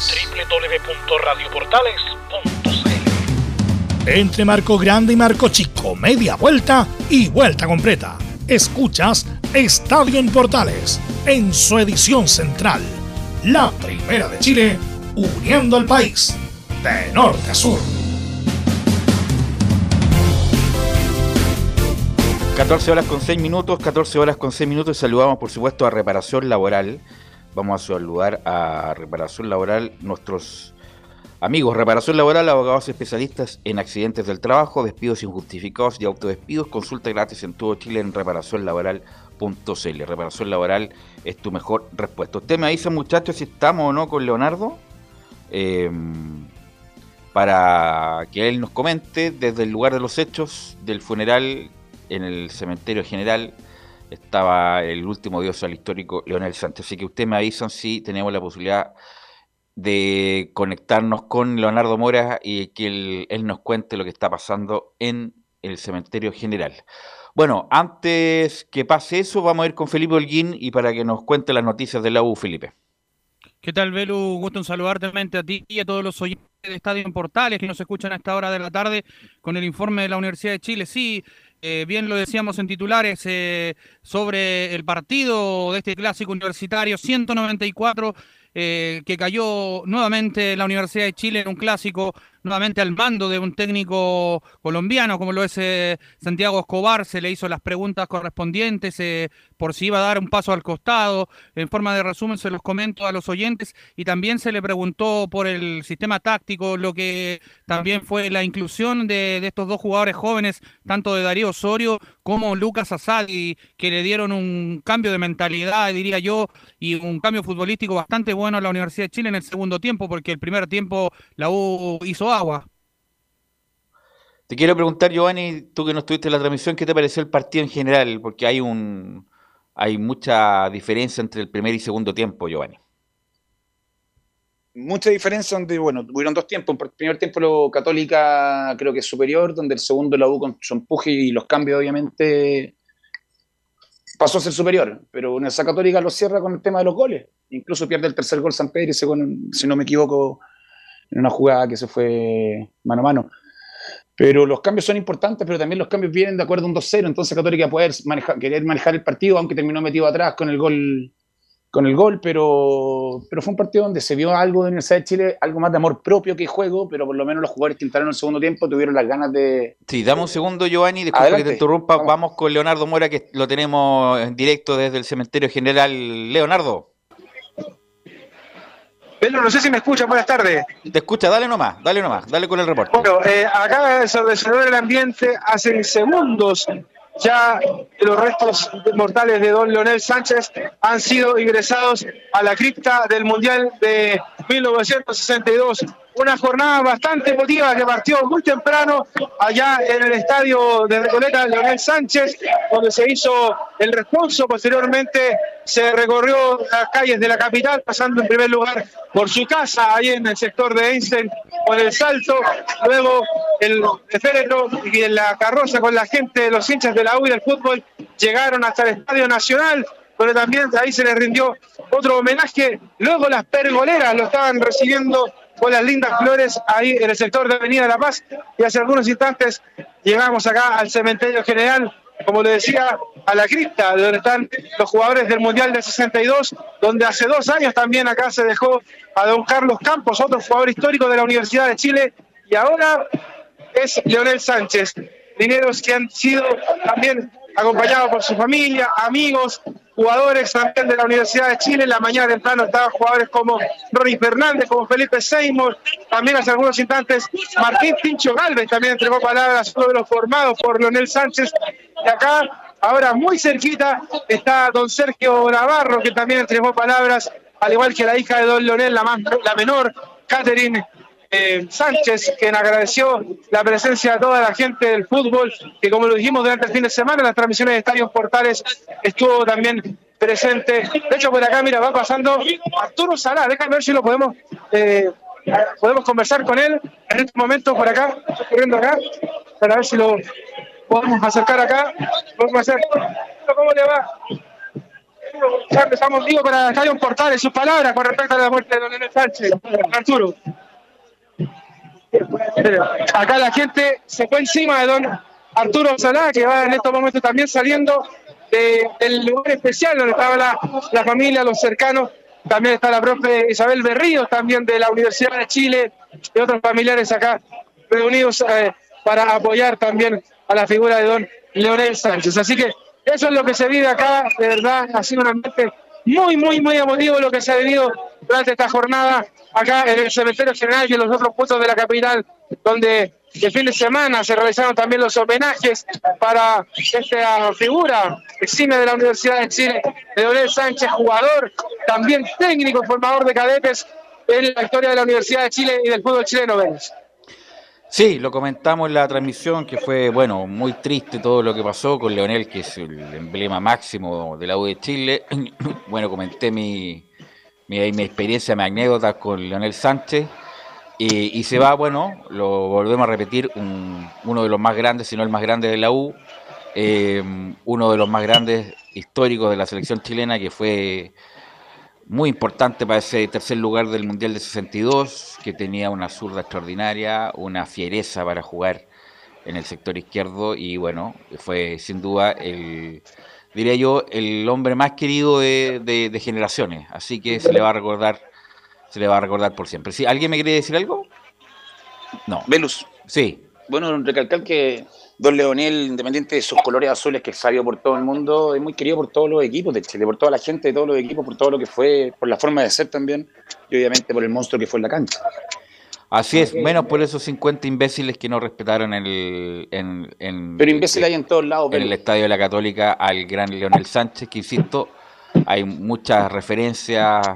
www.radioportales.cl Entre Marco Grande y Marco Chico, media vuelta y vuelta completa. Escuchas Estadio en Portales en su edición central. La primera de Chile, uniendo al país de norte a sur. 14 horas con 6 minutos, 14 horas con 6 minutos. Saludamos, por supuesto, a Reparación Laboral. Vamos a saludar a Reparación Laboral, nuestros amigos. Reparación Laboral, abogados especialistas en accidentes del trabajo, despidos injustificados y autodespidos. Consulta gratis en todo Chile en reparacionlaboral.cl. Reparación Laboral es tu mejor respuesta. Usted me dice, muchachos, si estamos o no con Leonardo. Eh, para que él nos comente desde el lugar de los hechos del funeral en el cementerio general estaba el último dios al histórico Leonel Sánchez. Así que ustedes me avisan si tenemos la posibilidad de conectarnos con Leonardo Mora y que él, nos cuente lo que está pasando en el cementerio general. Bueno, antes que pase eso, vamos a ir con Felipe Holguín y para que nos cuente las noticias de la U, Felipe. ¿Qué tal, Belu? Gusto en saludarte a ti y a todos los oyentes de Estadio en Portales que nos escuchan a esta hora de la tarde con el informe de la Universidad de Chile. Sí, eh, bien lo decíamos en titulares eh, sobre el partido de este clásico universitario 194 eh, que cayó nuevamente la Universidad de Chile en un clásico nuevamente al mando de un técnico colombiano como lo es eh, Santiago Escobar, se le hizo las preguntas correspondientes eh, por si iba a dar un paso al costado, en forma de resumen se los comento a los oyentes. Y también se le preguntó por el sistema táctico, lo que también fue la inclusión de, estos dos jugadores jóvenes, tanto de Darío Osorio como Lucas Asadi, que le dieron un cambio de mentalidad, diría yo, y un cambio futbolístico bastante bueno a la Universidad de Chile en el segundo tiempo, porque el primer tiempo la U hizo agua. Te quiero preguntar, Giovanni, tú que no estuviste en la transmisión, ¿qué te pareció el partido en general? Porque hay un hay mucha diferencia entre el primer y segundo tiempo, Giovanni. Mucha diferencia donde, bueno, tuvieron dos tiempos. El primer tiempo lo Católica creo que es superior, donde el segundo la U con su empuje y los cambios, obviamente, pasó a ser superior. Pero en esa Católica lo cierra con el tema de los goles. Incluso pierde el tercer gol San Pedro, si no me equivoco, en una jugada que se fue mano a mano. Pero los cambios son importantes, pero también los cambios vienen de acuerdo a un 2-0, entonces Católica poder manejar, querer manejar el partido, aunque terminó metido atrás con el gol, con el gol pero, pero fue un partido donde se vio algo de Universidad de Chile, algo más de amor propio que juego, pero por lo menos los jugadores que entraron en el segundo tiempo tuvieron las ganas de... Sí, dame un segundo, Giovanni, después que te interrumpa, vamos. vamos con Leonardo Mora, que lo tenemos en directo desde el Cementerio General. Leonardo. No sé si me escucha, buenas tardes. Te escucha, dale nomás, dale nomás, dale con el reporte. Bueno, eh, acaba de resolver el ambiente hace segundos. Ya los restos mortales de don Leonel Sánchez han sido ingresados a la cripta del Mundial de 1962 una jornada bastante emotiva que partió muy temprano allá en el estadio de Recoleta Leonel Sánchez, donde se hizo el responso. Posteriormente se recorrió las calles de la capital, pasando en primer lugar por su casa, ahí en el sector de Einstein, con el salto. Luego el féretro y la carroza con la gente, los hinchas de la U y del fútbol, llegaron hasta el Estadio Nacional pero también ahí se les rindió otro homenaje. Luego las pergoleras lo estaban recibiendo con las lindas flores ahí en el sector de Avenida La Paz. Y hace algunos instantes llegamos acá al cementerio general, como le decía, a la cripta, donde están los jugadores del Mundial del 62, donde hace dos años también acá se dejó a don Carlos Campos, otro jugador histórico de la Universidad de Chile, y ahora es Leonel Sánchez. Dineros que han sido también acompañado por su familia, amigos, jugadores también de la Universidad de Chile. En la mañana temprano estaban jugadores como Ronnie Fernández, como Felipe Seymour. También hace algunos instantes Martín Pincho Galvez también entregó palabras, uno de los formados por Leonel Sánchez. Y acá, ahora muy cerquita, está don Sergio Navarro, que también entregó palabras, al igual que la hija de don Leonel, la, la menor, Catherine eh, Sánchez, quien agradeció la presencia de toda la gente del fútbol, que como lo dijimos durante el fin de semana, en las transmisiones de Estadios Portales estuvo también presente. De hecho, por acá, mira, va pasando Arturo Salá, déjame ver si lo podemos, eh, podemos conversar con él en este momento por acá, corriendo acá, para ver si lo podemos acercar acá. Podemos hacer. ¿Cómo le va? ya empezamos, digo, para Estadio Portales, sus palabras con respecto a la muerte de Don Sánchez. Arturo. Acá la gente se fue encima de Don Arturo Salá, que va en estos momentos también saliendo del lugar especial donde estaba la, familia, los cercanos. También está la profe Isabel Berríos, también de la Universidad de Chile, y otros familiares acá reunidos eh, para apoyar también a la figura de don Leonel Sánchez. Así que eso es lo que se vive acá, de verdad, ha sido un ambiente muy, muy, muy emotivo lo que se ha vivido durante esta jornada acá en el Cementerio General y en los otros puntos de la capital, donde el fin de semana se realizaron también los homenajes para esta figura exime de la Universidad de Chile, de Sánchez, jugador, también técnico, formador de cadetes en la historia de la Universidad de Chile y del fútbol chileno, ¿ves? Sí, lo comentamos en la transmisión, que fue, bueno, muy triste todo lo que pasó con Leonel, que es el emblema máximo de la U de Chile. bueno, comenté mi, mi, experiencia, mi anécdota con Leonel Sánchez. Y, se va, bueno, lo volvemos a repetir, uno de los más grandes, si no el más grande de la U, eh, uno de los más grandes históricos de la selección chilena, que fue muy importante para ese tercer lugar del Mundial de 62, que tenía una zurda extraordinaria, una fiereza para jugar en el sector izquierdo y bueno, fue sin duda el, diría yo, el hombre más querido de, generaciones, así que se le va a recordar, se le va a recordar por siempre. ¿Sí? ¿Alguien me quiere decir algo? No. Velus. Sí. Bueno, recalcar que Don Leonel, independiente de sus colores azules, que es sabio por todo el mundo, es muy querido por todos los equipos de Chile, por toda la gente de todos los equipos, por todo lo que fue, por la forma de ser también, y obviamente por el monstruo que fue en la cancha. Así es, menos por esos 50 imbéciles que no respetaron el. En, pero imbéciles hay en todos lados. En el estadio de la Católica al gran Leonel Sánchez, que insisto, hay muchas referencias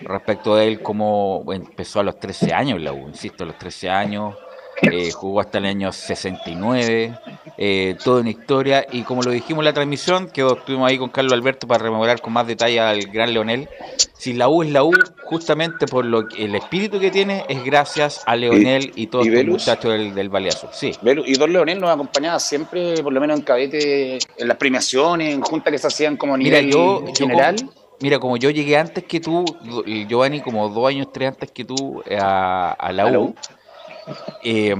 respecto de él, como empezó a los 13 años la U, insisto, a los 13 años eh, jugó hasta el año 69, eh, toda una historia, y como lo dijimos en la transmisión, que estuvimos ahí con Carlos Alberto para rememorar con más detalle al gran Leonel, si la U es la U, justamente por lo que, el espíritu que tiene, es gracias a Leonel y, todos los muchachos del, del Valle Azul. Sí. y Don Leonel nos acompañaba siempre, por lo menos en cadete, en las premiaciones, en juntas que se hacían como a nivel mira, yo, general. mira, como yo llegué antes que tú, Giovanni, como dos años, tres antes que tú, a, la U eh,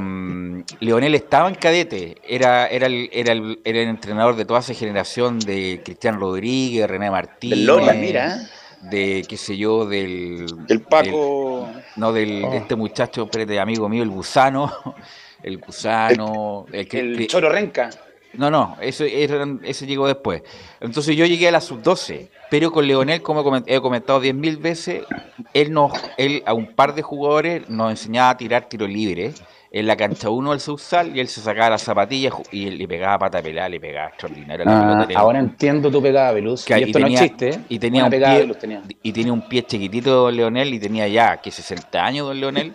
Leonel estaba en cadete, era, era, el, era, el, era el entrenador de toda esa generación de Cristian Rodríguez, René Martínez. mira. De, qué sé yo, del. El Paco. no, del, de este muchacho, de amigo mío, el Gusano. El Gusano. El, el, Choro Renca. No, no, eso, ese llegó después. Entonces yo llegué a la sub-12, pero con Leonel, como he comentado diez mil veces, él, nos, él a un par de jugadores nos enseñaba a tirar tiro libre en la cancha 1 del subsal y él se sacaba las zapatillas y le pegaba pata pelada, le pegaba extraordinario. Ah, ahora entiendo tu pegada, Veluz. y esto tenía, no chiste, Y tenía, un pie, y tenía un pie chiquitito don Leonel y tenía ya que 60 años don Leonel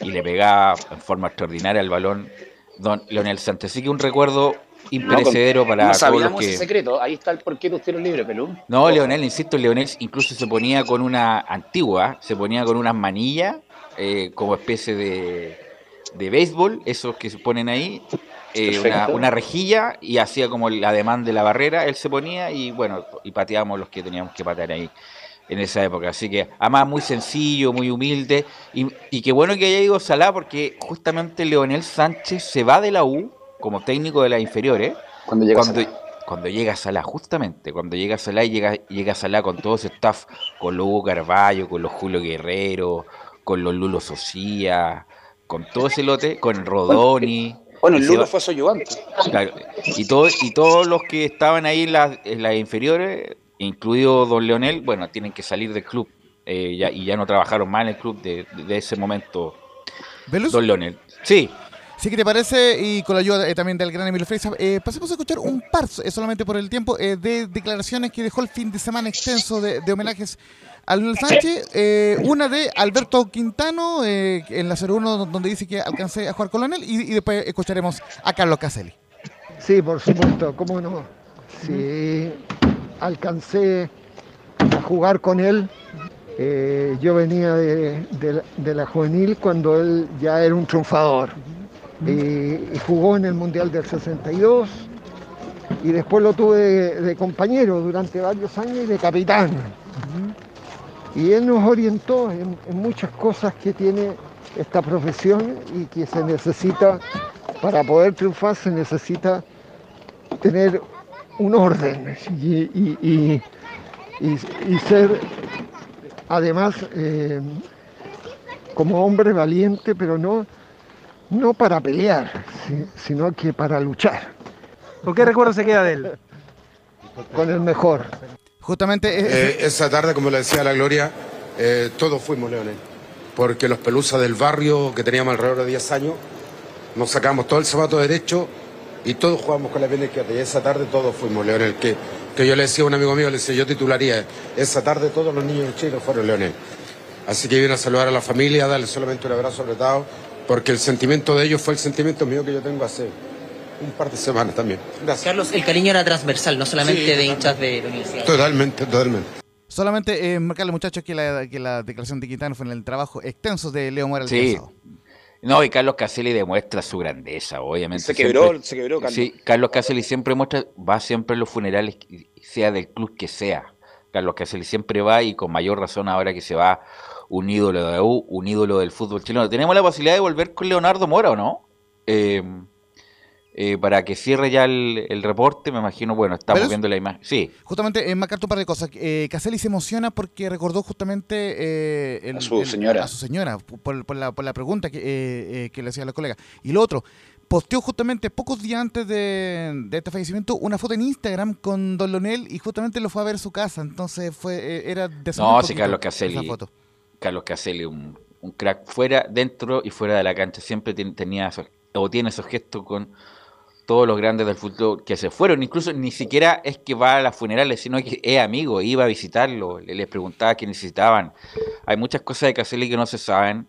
y le pegaba en forma extraordinaria el balón don Leonel Santos. Así que un recuerdo imperecedero para no sabíamos ese secreto, ahí está el porqué de tiros libres, Pelú. No, Leonel, insisto, Leonel incluso se ponía con una antigua, se ponía con unas manillas eh, como especie de, de béisbol, esos que se ponen ahí, eh, una, rejilla y hacía como la demanda de la barrera, él se ponía y bueno, y pateábamos los que teníamos que patear ahí en esa época. Así que, además, muy sencillo, muy humilde. Y, y qué bueno que haya ido Salá, porque justamente Leonel Sánchez se va de la U como técnico de las inferiores, cuando llega cuando, cuando llega a Salá, justamente, cuando llega a Salá y llega, llega a Salá con todo ese staff, con los Hugo Carballo, con los Julio Guerrero, con los Lulo Socía, con todo ese lote, con Rodoni. Bueno, el Lulo fue su ayudante. y, todo, y todos los que estaban ahí en las, inferiores, incluido Don Leonel, bueno, tienen que salir del club. Eh, y ya no trabajaron más en el club de, ese momento. Don Leonel. Sí. Sí, que te parece, y con la ayuda eh, también del gran Emilio Freisa, eh, pasemos a escuchar un par, eh, solamente por el tiempo, de declaraciones que dejó el fin de semana extenso de, homenajes a Luis Sánchez. una de Alberto Quintano, en la 01, donde dice que alcancé a jugar con él, y, después escucharemos a Carlos Caselli. Sí, por supuesto, cómo no. Sí, alcancé a jugar con él. yo venía de, de la juvenil cuando él ya era un triunfador y jugó en el Mundial del 62 y después lo tuve de, compañero durante varios años y de capitán. Y él nos orientó en, muchas cosas que tiene esta profesión y que se necesita, para poder triunfar, se necesita tener un orden y, ser además eh, como hombre valiente, pero no, no para pelear, sino que para luchar. ¿Con qué recuerdo se queda de él? Con el mejor. Justamente eh, esa tarde, como le decía la Gloria, eh, todos fuimos leones. Porque los pelusas del barrio, que teníamos alrededor de 10 años, nos sacamos todo el zapato derecho y todos jugamos con la pierna izquierda. Y esa tarde todos fuimos leones. Que, que yo le decía a un amigo mío, le decía, yo titularía, esa tarde todos los niños chinos fueron leones. Así que vine a saludar a la familia, darle solamente un abrazo apretado, porque el sentimiento de ellos fue el sentimiento mío que yo tengo hace un par de semanas también. Gracias. Carlos, el cariño era transversal, no solamente de hinchas de la universidad. Totalmente, totalmente. Solamente eh, marcarle, muchachos, que la, que la declaración de Quintana fue en el trabajo extenso de Leo Morales. Sí. No, y Carlos Caselli demuestra su grandeza, obviamente. Se quebró, se quebró, Carlos. Sí, Carlos Caselli siempre muestra, va siempre a los funerales, sea del club que sea. Carlos Caselli siempre va y con mayor razón ahora que se va un ídolo de U, un ídolo del fútbol chileno. Tenemos la posibilidad de volver con Leonardo Mora, ¿o no? Eh, eh, para que cierre ya el, reporte, me imagino, bueno, estamos viendo la imagen. Sí. Justamente, eh, Macarto, un par de cosas. Eh, Caselli se emociona porque recordó justamente eh, a su señora. A su señora, por, la, por la, pregunta que, que le hacía la colega. Y lo otro, posteó justamente pocos días antes de, este fallecimiento una foto en Instagram con Don Lonel y justamente lo fue a ver a su casa. Entonces fue era de No, sí, Carlos Caselli. Carlos Caselli, un, un, crack fuera, dentro y fuera de la cancha. Siempre tenía o tiene esos gestos con todos los grandes del fútbol que se fueron, incluso ni siquiera es que va a las funerales, sino que es amigo, iba a visitarlo, les preguntaba qué necesitaban. Hay muchas cosas de Caselli que no se saben.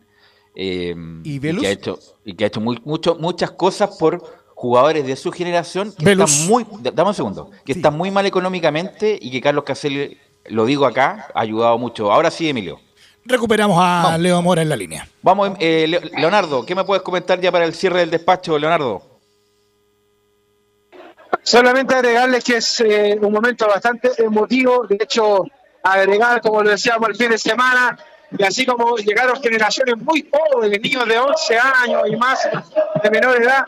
Em, ¿Y, que ha hecho, y que ha hecho muy, mucho, muchas cosas por jugadores de su generación que están muy, dame un segundo, que están muy mal económicamente y que Carlos Caselli, lo digo acá, ha ayudado mucho. Ahora sí, Emilio. Recuperamos a Leo Mora en la línea. Vamos, eh, Leonardo, ¿qué me puedes comentar ya para el cierre del despacho, Leonardo? Solamente agregarles que es eh, un momento bastante emotivo, de hecho, agregar, como lo decíamos el fin de semana, y así como llegaron generaciones muy jóvenes, niños de 11 años y más de menor edad,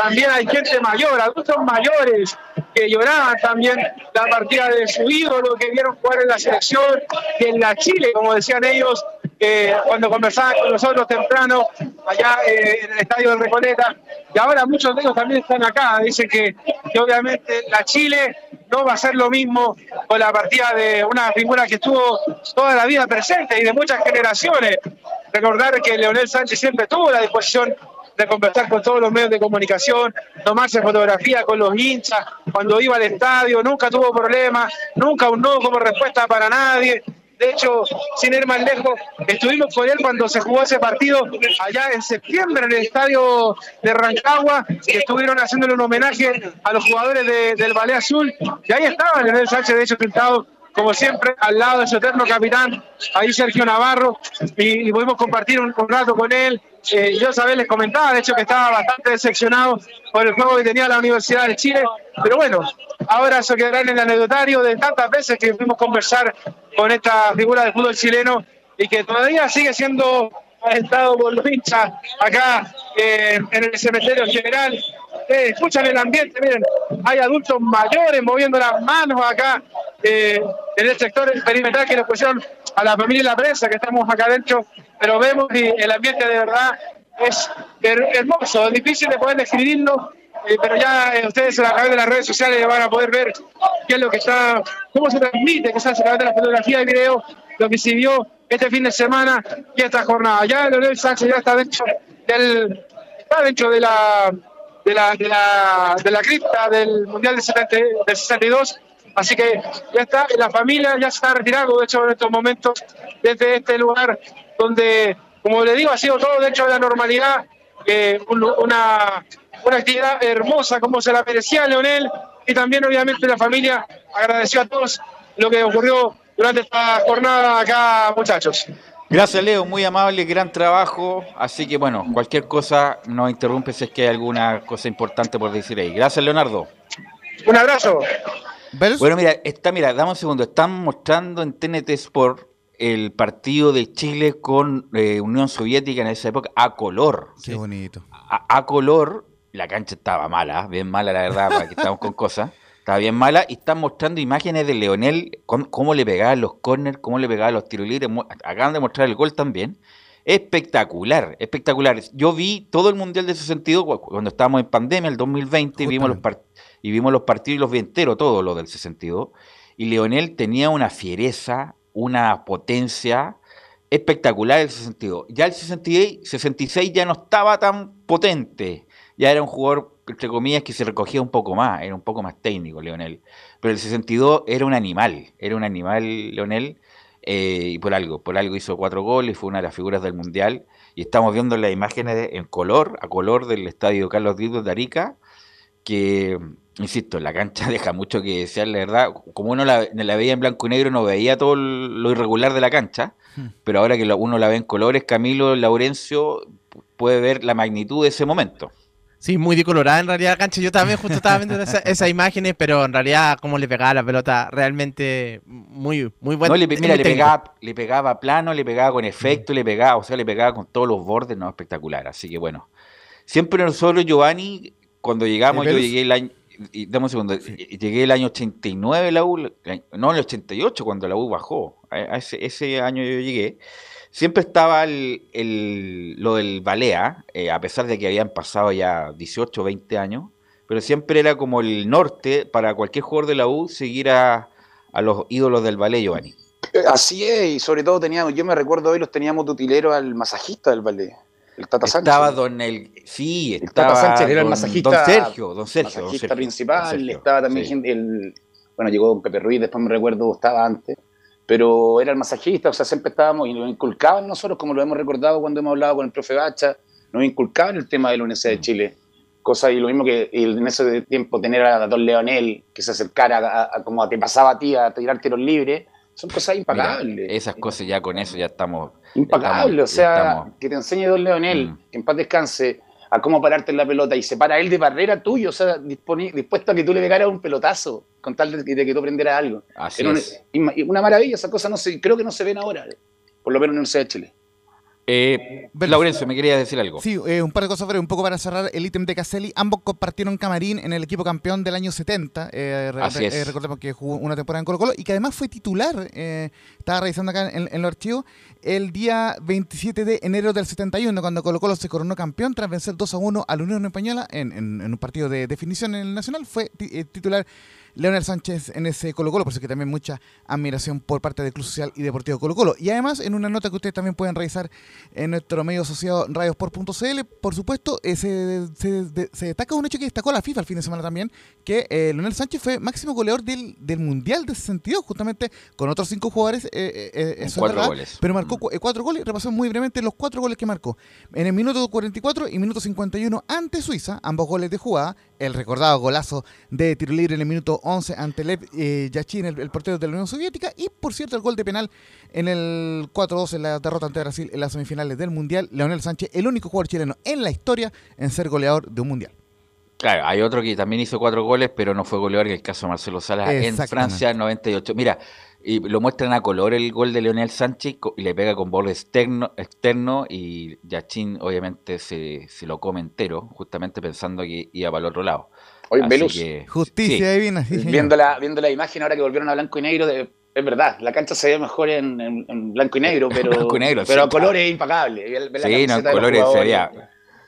también hay gente mayor, adultos mayores, que lloraban también la partida de su ídolo, que vieron jugar en la selección, y en la Chile, como decían ellos, eh, cuando conversaban con nosotros temprano, allá eh, en el estadio de Recoleta, y ahora muchos de ellos también están acá, dicen que, obviamente la Chile no va a ser lo mismo con la partida de una figura que estuvo toda la vida presente y de muchas generaciones. Recordar que Leonel Sánchez siempre tuvo la disposición de conversar con todos los medios de comunicación, tomarse fotografía con los hinchas, cuando iba al estadio, nunca tuvo problemas, nunca un no como respuesta para nadie, de hecho, sin ir más lejos, estuvimos con él cuando se jugó ese partido allá en septiembre en el estadio de Rancagua, que estuvieron haciéndole un homenaje a los jugadores del Ballet Azul. Y ahí estaba Leonel Sánchez, de hecho, pintado como siempre, al lado de su eterno capitán, ahí Sergio Navarro, y, pudimos compartir un, rato con él. Eh, yo sabía, les comentaba, de hecho, que estaba bastante decepcionado por el juego que tenía la Universidad de Chile, pero bueno, ahora eso quedará en el anecdotario de tantas veces que pudimos conversar con esta figura del fútbol chileno y que todavía sigue siendo estado por los hinchas acá eh, en el cementerio general. Eh, escuchan el ambiente, miren, hay adultos mayores moviendo las manos acá eh, en el sector perimetral que nos pusieron a la familia y la prensa que estamos acá adentro, pero vemos y el ambiente de verdad es hermoso, es difícil de poder describirlo, eh, pero ya ustedes a través de las redes sociales van a poder ver qué es lo que está, cómo se transmite, hace a través de la fotografía y video, lo que se vio este fin de semana y esta jornada. Ya Leonel Sánchez ya está dentro del, está dentro de la de la, de la, de la cripta del Mundial del, 62 Así que ya está, la familia ya se está retirando, de hecho, en estos momentos, desde este lugar donde, como le digo, ha sido todo dentro de la normalidad, eh, una, una actividad hermosa como se la merecía Leonel y también obviamente la familia agradeció a todos lo que ocurrió durante esta jornada acá, muchachos. Gracias, Leo, muy amable, gran trabajo. Así que bueno, cualquier cosa no interrumpe si es que hay alguna cosa importante por decir ahí. Gracias, Leonardo. Un abrazo. Bueno, mira, está, mira, dame un segundo. Están mostrando en TNT Sport el partido de Chile con eh, Unión Soviética en esa época a color. Qué bonito. A, color, la cancha estaba mala, bien mala la verdad, para que estamos con cosas. Estaba bien mala y están mostrando imágenes de Leonel, cómo, le pegaban los corners, cómo le pegaban los tiros libres. Acaban de mostrar el gol también. Espectacular, espectacular. Yo vi todo el Mundial de ese sentido cuando estábamos en pandemia, el 2020, vimos los y vimos los partidos y los vi enteros, todo lo del 62. Y Leonel tenía una fiereza, una potencia espectacular ese sentido. Ya el 66, 66 ya no estaba tan potente, ya era un jugador, entre comillas, que se recogía un poco más, era un poco más técnico, Leonel. Pero el 62 era un animal, era un animal, Leonel, eh, y por algo, por algo hizo cuatro goles, fue una de las figuras del Mundial, y estamos viendo las imágenes en color, a color del estadio Carlos Díaz de Arica, que insisto, la cancha deja mucho que desear, la verdad. Como uno la, veía en blanco y negro, no veía todo lo irregular de la cancha, hmm. pero ahora que uno la ve en colores, Camilo Laurencio puede ver la magnitud de ese momento. Sí, muy decolorada en realidad la cancha. Yo también justo estaba viendo esas imágenes, pero en realidad cómo le pegaba la pelota, realmente muy, muy bueno. le, mira, le pegaba, le pegaba plano, le pegaba con efecto, le pegaba, o sea, le pegaba con todos los bordes, no, espectacular. Así que bueno, siempre nosotros, Giovanni, cuando llegamos, yo llegué el año, y dame un segundo, llegué el año 89 la U, no el 88 cuando la U bajó, a ese, año yo llegué, siempre estaba el, lo del Balea, eh, a pesar de que habían pasado ya 18 o 20 años, pero siempre era como el norte para cualquier jugador de la U seguir a, los ídolos del ballet, Giovanni. Eh, así es, y sobre todo teníamos, yo me recuerdo hoy los teníamos de utilero al masajista del ballet. El Tata Sánchez. Estaba don el. Sí, el Tata Sánchez era el masajista. Don Sergio, don Sergio. Masajista principal. Estaba también el. Bueno, llegó don Pepe Ruiz, después me recuerdo, estaba antes. Pero era el masajista, o sea, siempre estábamos y nos inculcaban nosotros, como lo hemos recordado cuando hemos hablado con el profe Bacha, nos inculcaban el tema de la Universidad de mm. Chile. Cosa y lo mismo que en ese tiempo tener a don Leonel que se acercara a, como a te pasaba a ti a tirar tiros libres son cosas impagables. esas cosas ya con eso ya estamos. Impagable, o sea, que te enseñe Don Leonel, mm. que en paz descanse, a cómo pararte en la pelota y se para él de barrera tuyo, o sea, dispuesto a que tú le pegaras un pelotazo con tal de, que tú aprenderas algo. Así es. Una, maravilla, esa cosa no se, creo que no se ven ahora, por lo menos en la Universidad de Chile. Eh, Laurencio, me quería decir algo. Sí, eh, un par de cosas, pero un poco para cerrar el ítem de Caselli. Ambos compartieron camarín en el equipo campeón del año 70. Eh, eh, recordemos que jugó una temporada en Colo Colo y que además fue titular. estaba revisando acá en, en los archivos. El día 27 de enero del 71, cuando Colo Colo se coronó campeón tras vencer 2 a 1 a la Unión Española en, en un partido de definición en el Nacional, fue titular Leonel Sánchez en ese Colo Colo, por eso que también mucha admiración por parte del Club Social y Deportivo Colo Colo. Y además, en una nota que ustedes también pueden revisar en nuestro medio asociado radiosport.cl, por supuesto, eh, se, destaca un hecho que destacó la FIFA el fin de semana también, que eh, Leonel Sánchez fue máximo goleador del, Mundial de 62, justamente con otros cinco jugadores. Eh, cuatro goles. Pero marcó mm. cuatro goles, repasó muy brevemente los cuatro goles que marcó. En el minuto 44 y minuto 51 ante Suiza, ambos goles de jugada, el recordado golazo de tiro libre en el minuto 11 ante Lev eh, Yachin, el, portero de la Unión Soviética, y por cierto el gol de penal en el 4-2 en la derrota ante Brasil en las semifinales del Mundial. Leonel Sánchez, el único jugador chileno en la historia en ser goleador de un Mundial. Claro, hay otro que también hizo cuatro goles, pero no fue goleador, que es el caso de Marcelo Salas en Francia 98. Mira, y lo muestran a color el gol de Leonel Sánchez y le pega con borde externo, externo y Yachin obviamente se, se, lo come entero, justamente pensando que iba para el otro lado. Oye, Velus, justicia divina. viendo, la, viendo la imagen ahora que volvieron a blanco y negro, de, es verdad, la cancha se ve mejor en, blanco y negro, pero, pero a colores es impecable. Sí, no, en colores sería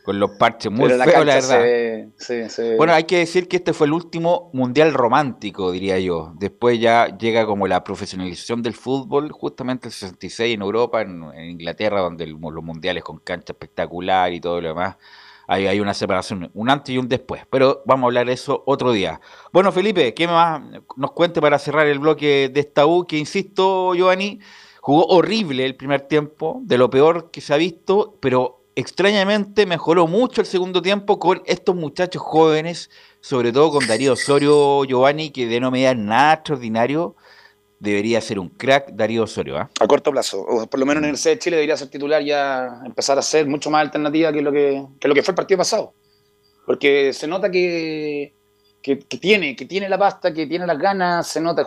con los parches muy feos, la, verdad. Bueno, hay que decir que este fue el último mundial romántico, diría yo. Después ya llega como la profesionalización del fútbol, justamente el 66 en Europa, en, Inglaterra, donde los mundiales con cancha espectacular y todo lo demás. Hay, hay una separación, un antes y un después. Pero vamos a hablar de eso otro día. Bueno, Felipe, ¿qué más nos cuente para cerrar el bloque de esta U? Que insisto, Giovanni, jugó horrible el primer tiempo, de lo peor que se ha visto, pero extrañamente mejoró mucho el segundo tiempo con estos muchachos jóvenes, sobre todo con Darío Osorio Giovanni, que de no mediar nada extraordinario, debería ser un crack Darío Osorio. ¿ah? A corto plazo, o por lo menos en el C de Chile debería ser titular ya, empezar a ser mucho más alternativa que lo que, lo que fue el partido pasado. Porque se nota que, que, tiene, que tiene la pasta, que tiene las ganas, se nota.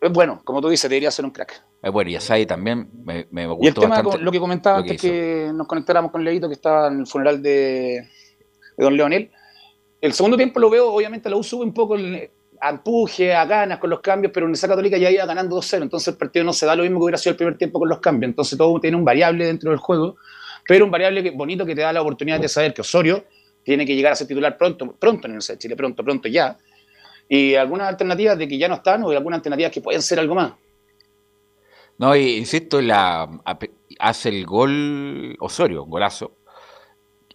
Es bueno, como tú dices, debería ser un crack. Es bueno, y Asai también me, me gustó Y el tema, lo que comentaba antes que, nos conectáramos con Leito, que estaba en el funeral de, Don Leonel. El segundo tiempo lo veo, obviamente la U sube un poco el, a empuje, a ganas con los cambios, pero en esa Católica ya iba ganando 2-0, entonces el partido no se da lo mismo que hubiera sido el primer tiempo con los cambios, entonces todo tiene un variable dentro del juego, pero un variable bonito que te da la oportunidad de saber que Osorio tiene que llegar a ser titular pronto, pronto en el de Chile, pronto, pronto ya. Y algunas alternativas de que ya no están o algunas alternativas que pueden ser algo más. No, insisto, la, hace el gol Osorio, un golazo.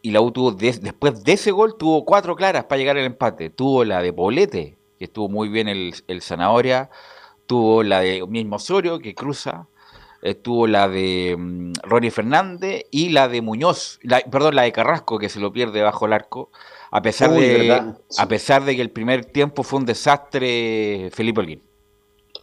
Y la U tuvo, después de ese gol, tuvo cuatro claras para llegar al empate. Tuvo la de Bolete, que estuvo muy bien el, el Zanahoria. Tuvo la de mismo Osorio, que cruza estuvo la de um, Ronnie Fernández y la de Muñoz, perdón, la de Carrasco, que se lo pierde bajo el arco, a pesar, de, a pesar de que el primer tiempo fue un desastre Felipe Olguín.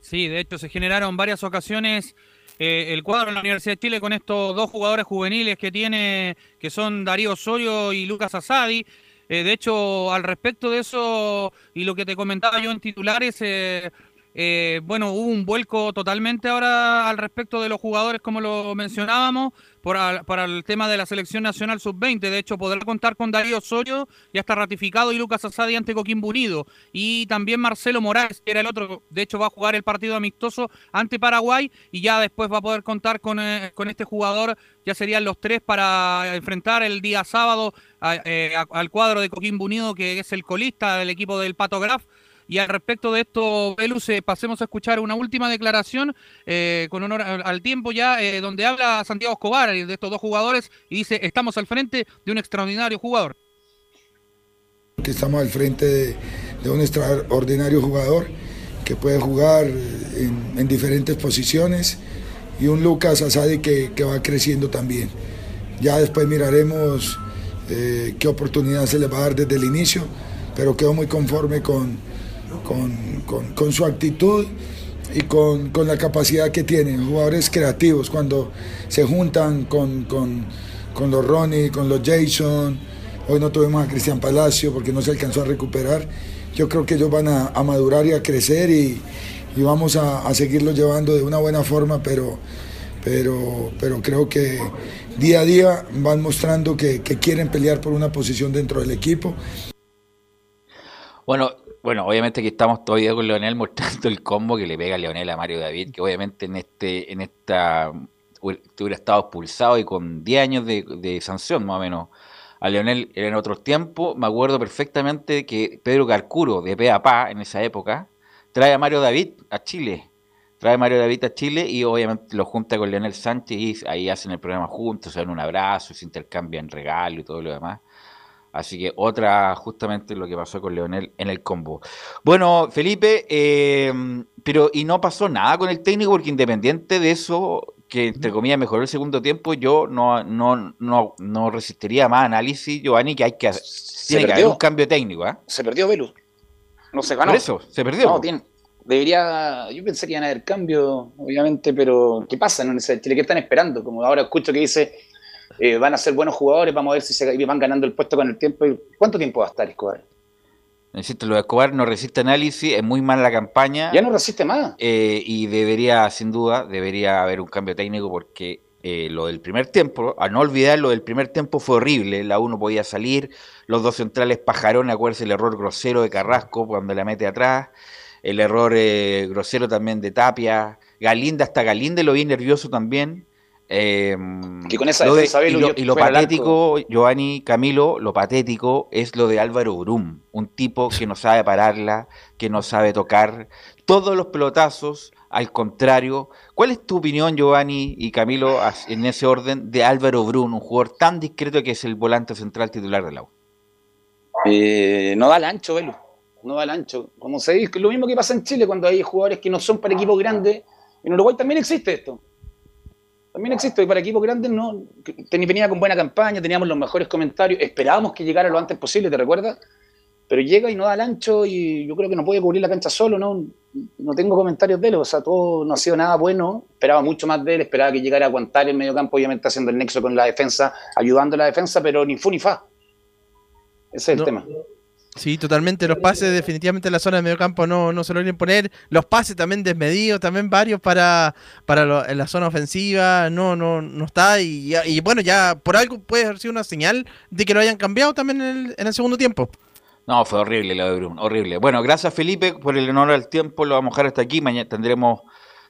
Sí, de hecho se generaron varias ocasiones eh, el cuadro en la Universidad de Chile con estos dos jugadores juveniles que tiene, que son Darío Osorio y Lucas Asadi. Eh, de hecho, al respecto de eso y lo que te comentaba yo en titulares, eh, eh, bueno, hubo un vuelco totalmente ahora al respecto de los jugadores, como lo mencionábamos, para el tema de la selección nacional sub-20. De hecho, podrá contar con Darío Osorio, ya está ratificado, y Lucas Asadi ante Coquimbo Unido. Y también Marcelo Morales, que era el otro, de hecho va a jugar el partido amistoso ante Paraguay, y ya después va a poder contar con, eh, este jugador, ya serían los tres para enfrentar el día sábado eh, al cuadro de Coquimbo Unido, que es el colista del equipo del Pato Graf. Y al respecto de esto, Velus, eh, pasemos a escuchar una última declaración eh, con honor al tiempo ya, eh, donde habla Santiago Escobar de estos dos jugadores y dice, estamos al frente de un extraordinario jugador. Estamos al frente de, un extraordinario jugador que puede jugar en, diferentes posiciones y un Lucas Asadi que, que, va creciendo también. Ya después miraremos qué oportunidad se le va a dar desde el inicio, pero quedo muy conforme con, con, su actitud y con, la capacidad que tienen, jugadores creativos, cuando se juntan con, los Ronnie, con los Jason, hoy no tuvimos a Cristian Palacio porque no se alcanzó a recuperar, yo creo que ellos van a, madurar y a crecer y, vamos a, a, seguirlos llevando de una buena forma, pero, pero, pero creo que día a día van mostrando que, que quieren pelear por una posición dentro del equipo. Bueno, bueno, obviamente que estamos todavía con Leonel mostrando el combo que le pega a Leonel a Mario David, que obviamente en este, en esta hubiera estado expulsado y con 10 años de, sanción más o menos. A Leonel en otros tiempos, me acuerdo perfectamente que Pedro Carcuro de PAPA en esa época trae a Mario David a Chile. Trae a Mario David a Chile y obviamente lo junta con Leonel Sánchez y ahí hacen el programa juntos, se dan un abrazo, se intercambian regalos y todo lo demás. Así que otra, justamente lo que pasó con Leonel en el combo. Bueno, Felipe, eh, pero y no pasó nada con el técnico, porque independiente de eso, que entre comillas mejoró el segundo tiempo, yo no, no, no, no resistiría más análisis, Giovanni, que hay que, tiene que haber un cambio técnico. ¿eh? Se perdió Velu. No se ganó. Por eso, se perdió. No, tiene, debería, yo pensé que iban a haber cambio, obviamente, pero ¿qué pasa en Chile? ¿Qué están esperando? Como ahora escucho que dice eh, van a ser buenos jugadores, vamos a ver si se van ganando el puesto con el tiempo. ¿Cuánto tiempo va a estar Escobar? Necesito lo de Escobar no resiste análisis, es muy mala la campaña. Ya no resiste más. Eh, y debería, sin duda, debería haber un cambio técnico porque eh, lo del primer tiempo, a no olvidar, lo del primer tiempo fue horrible. La uno podía salir, los dos centrales pajaron, acuérdense el error grosero de Carrasco cuando la mete atrás, el error grosero también de Tapia, Galinda, hasta Galinda lo vi nervioso también. Eh, que con esa defensa y, lo, y lo patético, Giovanni Camilo, lo patético es lo de Álvaro Brum, un tipo que no sabe pararla, que no sabe tocar todos los pelotazos, al contrario. ¿Cuál es tu opinión, Giovanni y Camilo, en ese orden, de Álvaro Brum, un jugador tan discreto que es el volante central titular del agua? Eh, no da el ancho, Velo. No da el ancho. Como se dice, lo mismo que pasa en Chile cuando hay jugadores que no son para equipos grandes. En Uruguay también existe esto también existe. Y para equipos grandes no. Venía con buena campaña, teníamos los mejores comentarios, esperábamos que llegara lo antes posible, ¿te recuerdas? Pero llega y no da el ancho y yo creo que no puede cubrir la cancha solo, ¿no? No tengo comentarios de él, o sea, todo no ha sido nada bueno. Esperaba mucho más de él, esperaba que llegara a aguantar el medio campo, obviamente haciendo el nexo con la defensa, ayudando a la defensa, pero ni fu ni fa. Ese es el tema. Sí, totalmente. Los pases definitivamente en la zona de medio campo no, no se lo quieren poner. Los pases también desmedidos, también varios para, para en la zona ofensiva. No, no, no está. Y, y, bueno, ya por algo puede haber sido una señal de que lo hayan cambiado también en el, en el segundo tiempo. No, fue horrible lo de Bruno, horrible. Bueno, gracias Felipe por el honor al tiempo. Lo vamos a dejar hasta aquí. Mañana tendremos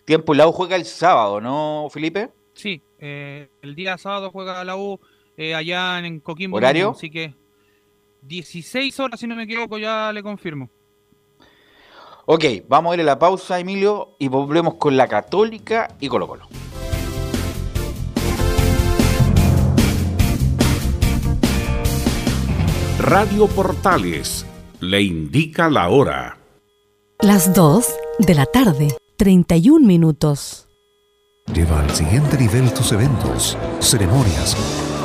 tiempo. La U juega el sábado, ¿no, Felipe? Sí, eh, el día sábado juega la U eh, allá en Coquimbo. ¿Horario? Así que 16 horas, si no me equivoco, ya le confirmo. Ok, vamos a ir a la pausa, Emilio, y volvemos con la Católica y Colo Colo. Radio Portales le indica la hora. Las 2 de la tarde, 31 minutos. Lleva al siguiente nivel tus eventos, ceremonias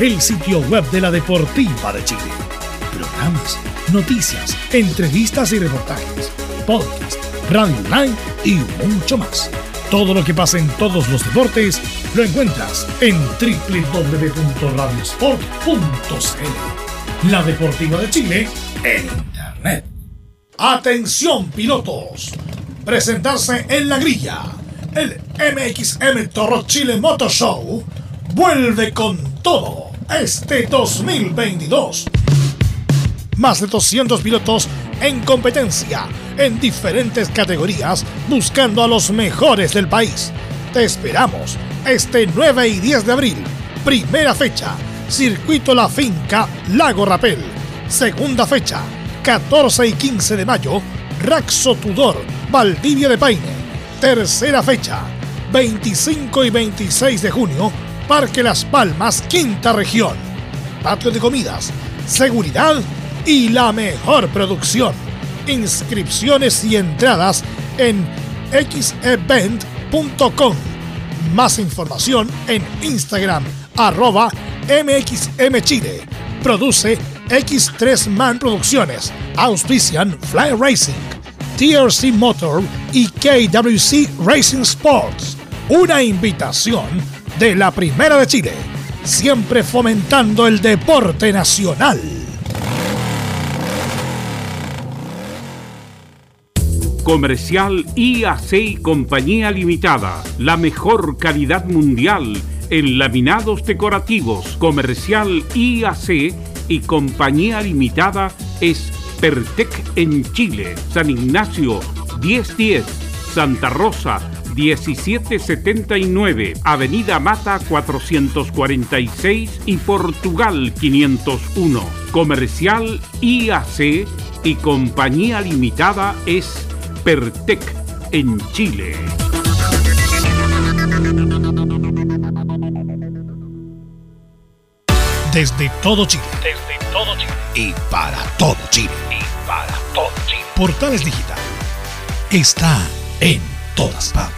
el sitio web de la Deportiva de Chile. Programas, noticias, entrevistas y reportajes, podcast, radio online y mucho más. Todo lo que pasa en todos los deportes lo encuentras en www.radiosport.cl. La Deportiva de Chile en Internet. Atención pilotos. Presentarse en la grilla. El MXM Toro Chile Motor Show vuelve con todo este 2022. Más de 200 pilotos en competencia en diferentes categorías buscando a los mejores del país. Te esperamos este 9 y 10 de abril. Primera fecha, Circuito La Finca, Lago Rapel. Segunda fecha, 14 y 15 de mayo, Raxo Tudor, Valdivia de Paine. Tercera fecha, 25 y 26 de junio, Parque Las Palmas, quinta región. Patio de comidas, seguridad y la mejor producción. Inscripciones y entradas en xevent.com. Más información en Instagram, arroba MXMChile. Produce X3 Man Producciones. Auspician Fly Racing, TRC Motor y KWC Racing Sports. Una invitación de la Primera de Chile, siempre fomentando el deporte nacional. Comercial IAC y Compañía Limitada, la mejor calidad mundial en laminados decorativos. Comercial IAC y Compañía Limitada es Pertec en Chile, San Ignacio 1010, Santa Rosa 1779, Avenida Mata 446 y Portugal 501. Comercial IAC y Compañía Limitada es Pertec en Chile. Desde todo Chile. Desde todo Chile. Y para todo Chile. Y para todo Chile. Portales Digital está en todas partes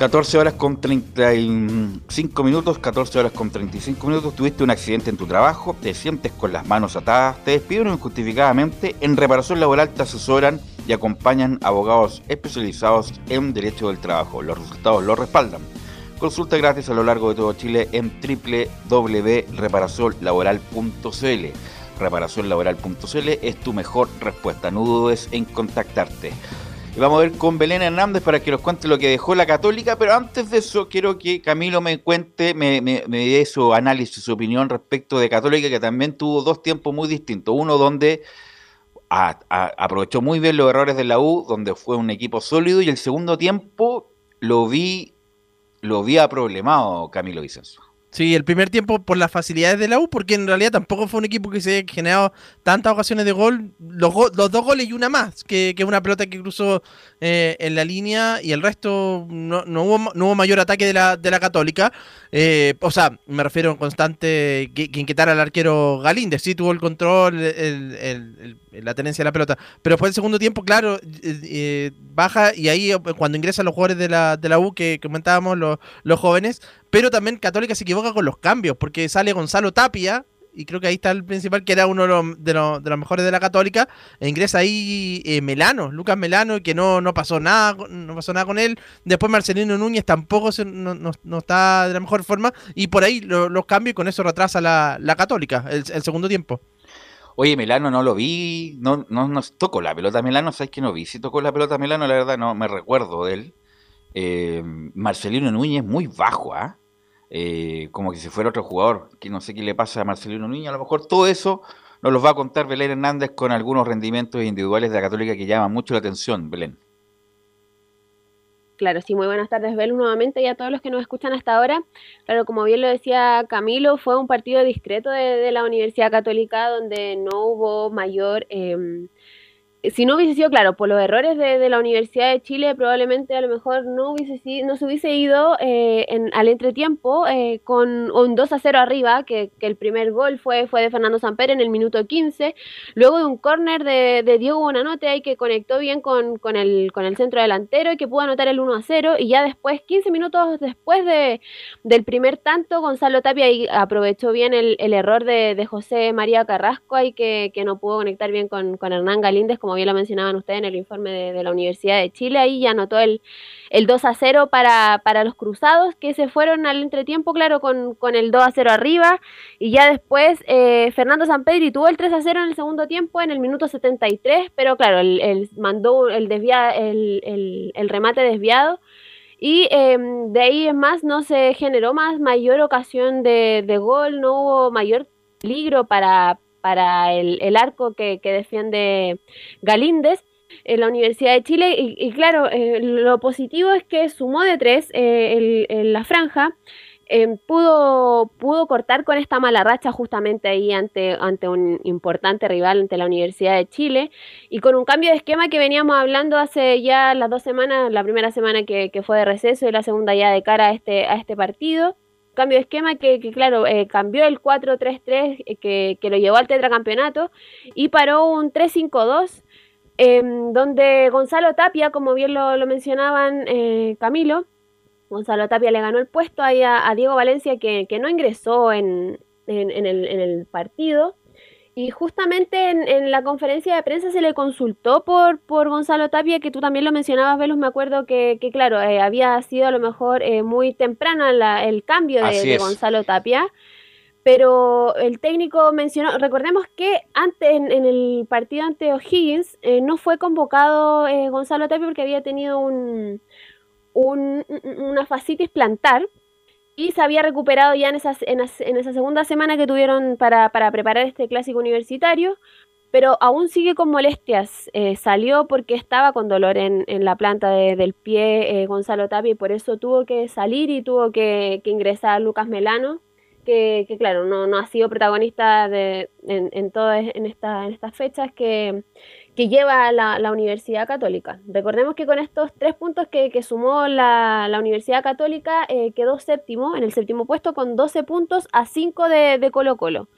14 horas con 35 minutos, 14 horas con 35 minutos, tuviste un accidente en tu trabajo, te sientes con las manos atadas, te despidieron injustificadamente, en reparación laboral te asesoran y acompañan abogados especializados en derecho del trabajo. Los resultados lo respaldan. Consulta gratis a lo largo de todo Chile en www.reparacionlaboral.cl. Reparacionlaboral.cl es tu mejor respuesta, no dudes en contactarte. Y vamos a ver con Belén Hernández para que nos cuente lo que dejó la Católica, pero antes de eso quiero que Camilo me cuente, me, dé su análisis, su opinión respecto de Católica, que también tuvo dos tiempos muy distintos. Uno donde aprovechó muy bien los errores de la U, donde fue un equipo sólido, y el segundo tiempo lo vi, lo vi problemado Camilo Vicenzo. Sí, el primer tiempo por las facilidades de la U, porque en realidad tampoco fue un equipo que se haya generado tantas ocasiones de gol. Los, los dos goles y una más, que, que una pelota que cruzó eh, en la línea y el resto no, no, hubo, no hubo mayor ataque de la, Católica. Eh, o sea, me refiero a constante que, que al arquero Galíndez. Sí tuvo el control, la tenencia de la pelota. Pero después del segundo tiempo, claro, eh, baja y ahí cuando ingresan los jugadores de la, de la U que comentábamos, los jóvenes, pero también Católica se equivoca con los cambios, porque sale Gonzalo Tapia, y creo que ahí está el principal, que era uno de los, de los, mejores de la Católica, e ingresa ahí eh, Melano, Lucas Melano, que no, no pasó nada, no pasó nada con él. Después Marcelino Núñez tampoco no, está de la mejor forma, y por ahí los cambios y con eso retrasa la, la Católica, el, segundo tiempo. Oye, Melano no lo vi, no, no, no tocó la pelota Melano, ¿sabes que no vi? Si tocó la pelota Melano, la verdad no me recuerdo de él. Eh, Marcelino Núñez muy bajo, ¿ah? Como que si fuera otro jugador, que no sé qué le pasa a Marcelino Núñez, a lo mejor todo eso nos lo va a contar Belén Hernández con algunos rendimientos individuales de la Católica que llaman mucho la atención, Belén. Claro, sí, muy buenas tardes, Belén, nuevamente y a todos los que nos escuchan hasta ahora. Claro, como bien lo decía Camilo, fue un partido discreto de, la Universidad Católica donde no hubo mayor... Eh, si no hubiese sido, claro, por los errores de, la Universidad de Chile, probablemente a lo mejor no, hubiese, no se hubiese ido eh, en, al entretiempo eh, con un 2 a 0 arriba, que, el primer gol fue, fue de Fernando Samper en el minuto 15, luego de un córner de, de, Diego Bonanote ahí que conectó bien con, con, el, con el centro delantero y que pudo anotar el 1 a 0, y ya después, 15 minutos después de, del primer tanto, Gonzalo Tapia ahí aprovechó bien el, el error de, de, José María Carrasco ahí que, que, no pudo conectar bien con, con Hernán Galíndez, como bien lo mencionaban ustedes en el informe de, la Universidad de Chile, ahí ya anotó el, el 2 a 0 para, para, los cruzados, que se fueron al entretiempo, claro, con, con el 2 a 0 arriba, y ya después eh, Fernando Sampedri tuvo el 3 a 0 en el segundo tiempo, en el minuto 73, pero claro, el, mandó el, desvia, el, el, remate desviado. Y em, de ahí es más, no se generó más mayor ocasión de, de gol, no hubo mayor peligro para, para el, arco que, defiende Galíndez en la Universidad de Chile. Y, claro, eh, lo positivo es que sumó de tres eh, la franja. Eh, pudo, pudo cortar con esta mala racha justamente ahí ante, ante un importante rival ante la Universidad de Chile y con un cambio de esquema que veníamos hablando hace ya las dos semanas, la primera semana que, que fue de receso y la segunda ya de cara a este, a este partido cambio de esquema que, claro, eh, cambió el 4-3-3 eh, que, que, lo llevó al tetracampeonato y paró un 3-5-2 em, donde Gonzalo Tapia, como bien lo, mencionaban eh, Camilo, Gonzalo Tapia le ganó el puesto ahí a, Diego Valencia que, no ingresó en, en, el, en el partido y justamente en, la conferencia de prensa se le consultó por, por Gonzalo Tapia, que tú también lo mencionabas, Velus, me acuerdo que, que claro, eh, había sido a lo mejor eh, muy temprano el cambio de, Gonzalo Tapia, pero el técnico mencionó, recordemos que antes en, el partido ante O'Higgins eh, no fue convocado Gonzalo Tapia porque había tenido un, un, una fascitis plantar, y se había recuperado ya en, esas, en, esa segunda semana que tuvieron para, preparar este clásico universitario, pero aún sigue con molestias. Eh, salió porque estaba con dolor en, la planta del pie eh, Gonzalo Tapia y por eso tuvo que salir y tuvo que, ingresar Lucas Melano, que, claro, no, no, ha sido protagonista de, en, en, en, esta, en estas fechas, que, que lleva la, la, Universidad Católica. Recordemos que con estos tres puntos que, sumó la, la, Universidad Católica eh, quedó séptimo, en el séptimo puesto con 12 puntos a 5 de, Colo Colo.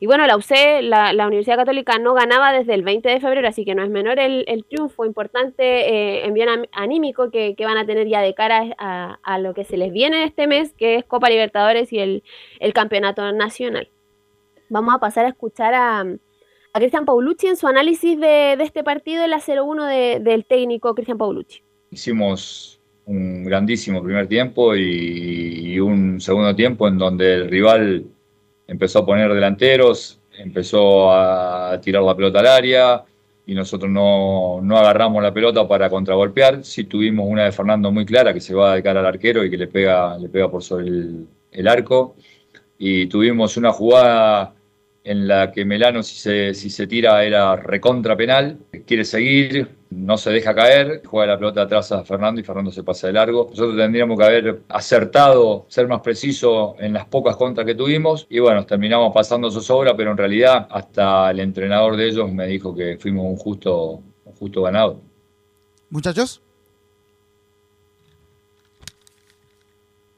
Y bueno, la UC, la, la, Universidad Católica no ganaba desde el 20 de febrero, así que no es menor el, el triunfo importante eh, en bien anímico que, que, van a tener ya de cara a, a, lo que se les viene este mes, que es Copa Libertadores y el, el Campeonato Nacional. Vamos a pasar a escuchar a a Cristian Paulucci en su análisis de, este partido, el 0-1 del técnico Cristian Paulucci. Hicimos un grandísimo primer tiempo y, un segundo tiempo en donde el rival empezó a poner delanteros, empezó a tirar la pelota al área y nosotros no, agarramos la pelota para contragolpear. Sí tuvimos una de Fernando muy clara que se va de cara al arquero y que le pega, le pega por sobre el arco. Y tuvimos una jugada en la que Melano si se, si se tira era recontra penal, quiere seguir, no se deja caer, juega la pelota atrás a Fernando y Fernando se pasa de largo. Nosotros tendríamos que haber acertado, ser más preciso en las pocas contras que tuvimos y bueno, terminamos pasando su sobra, pero en realidad hasta el entrenador de ellos me dijo que fuimos un justo, un justo ganador. Muchachos.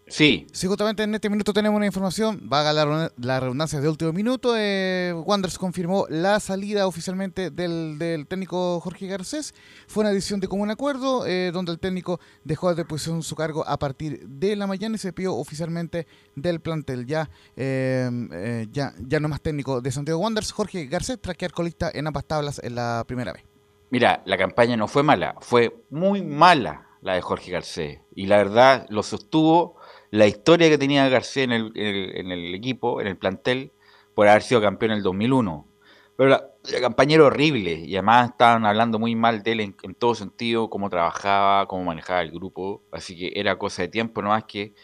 Sí. Sí, justamente en este minuto tenemos una información, vaga la, la redundancia de último minuto. Eh, Wanderers confirmó la salida oficialmente del, técnico Jorge Garcés. Fue una decisión de común acuerdo, eh, donde el técnico dejó de posición su cargo a partir de la mañana y se pidió oficialmente del plantel. Ya, eh, ya, ya no más técnico de Santiago Wanderers, Jorge Garcés, traquear colista en ambas tablas en la primera vez. Mira, la campaña no fue mala, fue muy mala la de Jorge Garcés. Y la verdad lo sostuvo la historia que tenía García en el, en el, equipo, en el plantel, por haber sido campeón en el 2001. Pero la, campaña era horrible y además estaban hablando muy mal de él en, todo sentido, cómo trabajaba, cómo manejaba el grupo. Así que era cosa de tiempo nomás que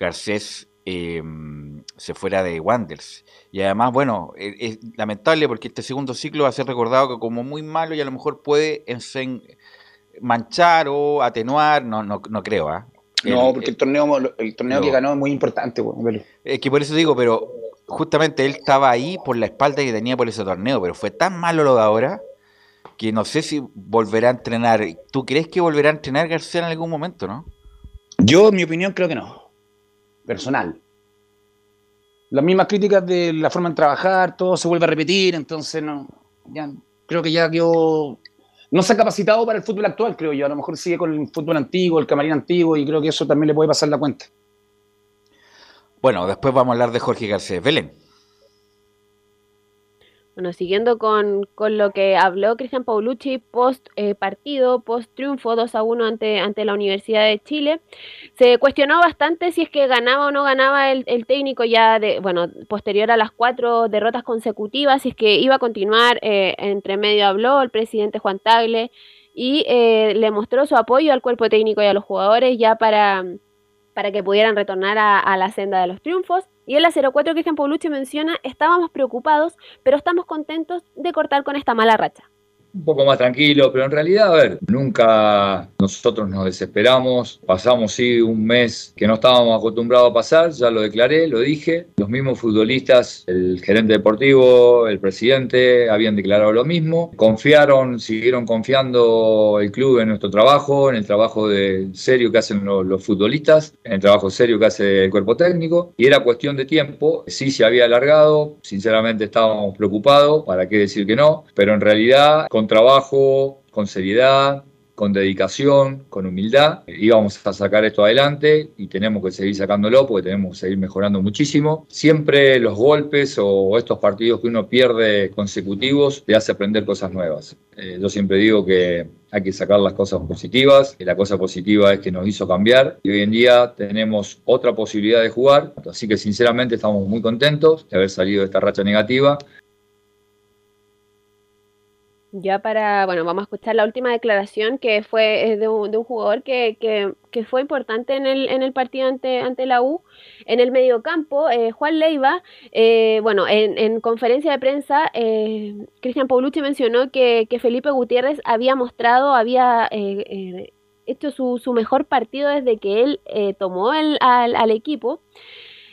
Garcés em, se fuera de Wanders. Y además, bueno, es, es, lamentable porque este segundo ciclo va a ser recordado como muy malo y a lo mejor puede manchar o atenuar, no, no, no creo, ¿ah? No, porque el torneo, el torneo que ganó es muy importante, Es que por eso digo, pero justamente él estaba ahí por la espalda que tenía por ese torneo, pero fue tan malo lo de ahora que no sé si volverá a entrenar. ¿Tú crees que volverá a entrenar García en algún momento, no? Yo, en mi opinión, creo que no. Personal. Las mismas críticas de la forma de trabajar, todo se vuelve a repetir, entonces no. Ya, creo que ya quedó no se ha capacitado para el fútbol actual, creo yo. A lo mejor sigue con el fútbol antiguo, el camarín antiguo, y creo que eso también le puede pasar la cuenta. Bueno, después vamos a hablar de Jorge Garcés. Belén. Bueno, siguiendo con, lo que habló Cristian Paulucci post eh, partido, post triunfo 2 a 1 ante, ante la Universidad de Chile, se cuestionó bastante si es que ganaba o no ganaba el, técnico ya de, bueno, posterior a las cuatro derrotas consecutivas, si es que iba a continuar, eh, entre medio habló el presidente Juan Tagle y eh, le mostró su apoyo al cuerpo técnico y a los jugadores ya para, para que pudieran retornar a la senda de los triunfos. Y en la 04 Cristian Paulucci menciona, estábamos preocupados, pero estamos contentos de cortar con esta mala racha un poco más tranquilo, pero en realidad, a ver, nunca nosotros nos desesperamos, pasamos sí un mes que no estábamos acostumbrados a pasar, ya lo declaré, lo dije, los mismos futbolistas, el gerente deportivo, el presidente, habían declarado lo mismo, confiaron, siguieron confiando el club en nuestro trabajo, en el trabajo de serio que hacen los, futbolistas, en el trabajo serio que hace el cuerpo técnico, y era cuestión de tiempo, sí se había alargado, sinceramente estábamos preocupados, para qué decir que no, pero en realidad con trabajo, con seriedad, con dedicación, con humildad, íbamos a sacar esto adelante y tenemos que seguir sacándolo porque tenemos que seguir mejorando muchísimo. Siempre los golpes o estos partidos que uno pierde consecutivos te hace aprender cosas nuevas. Eh, yo siempre digo que hay que sacar las cosas positivas, que la cosa positiva es que nos hizo cambiar y hoy en día tenemos otra posibilidad de jugar, así que sinceramente estamos muy contentos de haber salido de esta racha negativa ya para, bueno, vamos a escuchar la última declaración que fue eh, de un, de un jugador que, que, fue importante en el, en el partido ante, ante la U. En el mediocampo, eh, Juan Leiva, eh, bueno, en, en, conferencia de prensa, eh, Cristian Paulucci mencionó que, que, Felipe Gutiérrez había mostrado, había hecho su, su, mejor partido desde que él tomó el, al, al equipo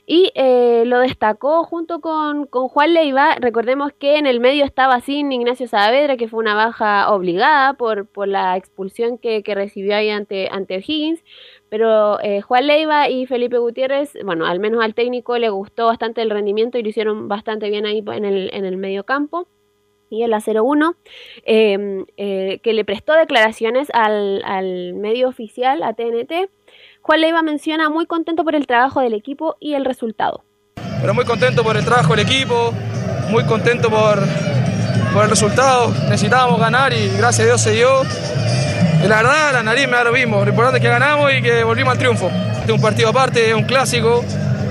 y eh, lo destacó junto con, Juan Leiva. Recordemos que en el medio estaba sin Ignacio Saavedra, que fue una baja obligada por, por la expulsión que, recibió ahí ante, ante O'Higgins. Pero eh, Juan Leiva y Felipe Gutiérrez, bueno, al menos al técnico le gustó bastante el rendimiento y lo hicieron bastante bien ahí en el, en el medio campo y el la 01, em, eh, que le prestó declaraciones al, al medio oficial, a TNT, Juan Leiva menciona muy contento por el trabajo del equipo y el resultado. Pero muy contento por el trabajo del equipo, muy contento por, por el resultado. Necesitábamos ganar y gracias a Dios se dio. La verdad, la nariz me da lo mismo. Lo importante es que ganamos y que volvimos al triunfo. Este es un partido aparte, es un clásico.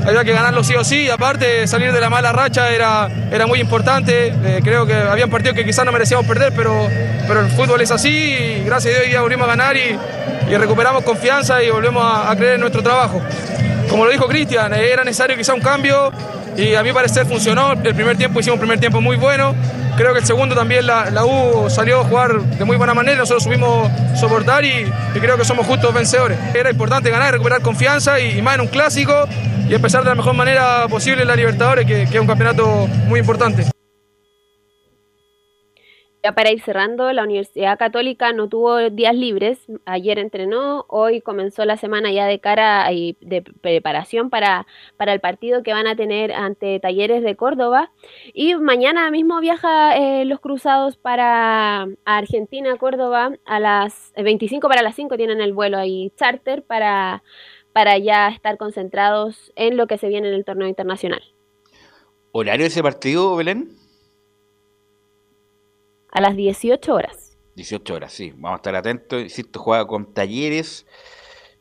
Había que ganarlo sí o sí. Aparte, salir de la mala racha era, era muy importante. Eh, creo que había partidos que quizás no merecíamos perder, pero, pero el fútbol es así. Gracias a Dios día volvimos a ganar y, y recuperamos confianza y volvemos a, creer en nuestro trabajo. Como lo dijo Cristian, eh, era necesario quizá un cambio y a mi parecer funcionó. El primer tiempo hicimos un primer tiempo muy bueno. Creo que el segundo también la, U salió a jugar de muy buena manera, nosotros supimos soportar y, creo que somos justos vencedores. Era importante ganar, recuperar confianza y, más en un clásico y empezar de la mejor manera posible en la Libertadores, que es un campeonato muy importante. Ya para ir cerrando, la Universidad Católica no tuvo días libres. Ayer entrenó, hoy comenzó la semana ya de cara y de preparación para, para el partido que van a tener ante Talleres de Córdoba. Y mañana mismo viaja eh, los cruzados para Argentina, Córdoba, a las 25 para las 5 tienen el vuelo ahí charter para, para ya estar concentrados en lo que se viene en el torneo internacional. ¿Horario de ese partido, Belén? A las 18 horas. 18 horas, sí. Vamos a estar atentos. Insisto, juega con Talleres,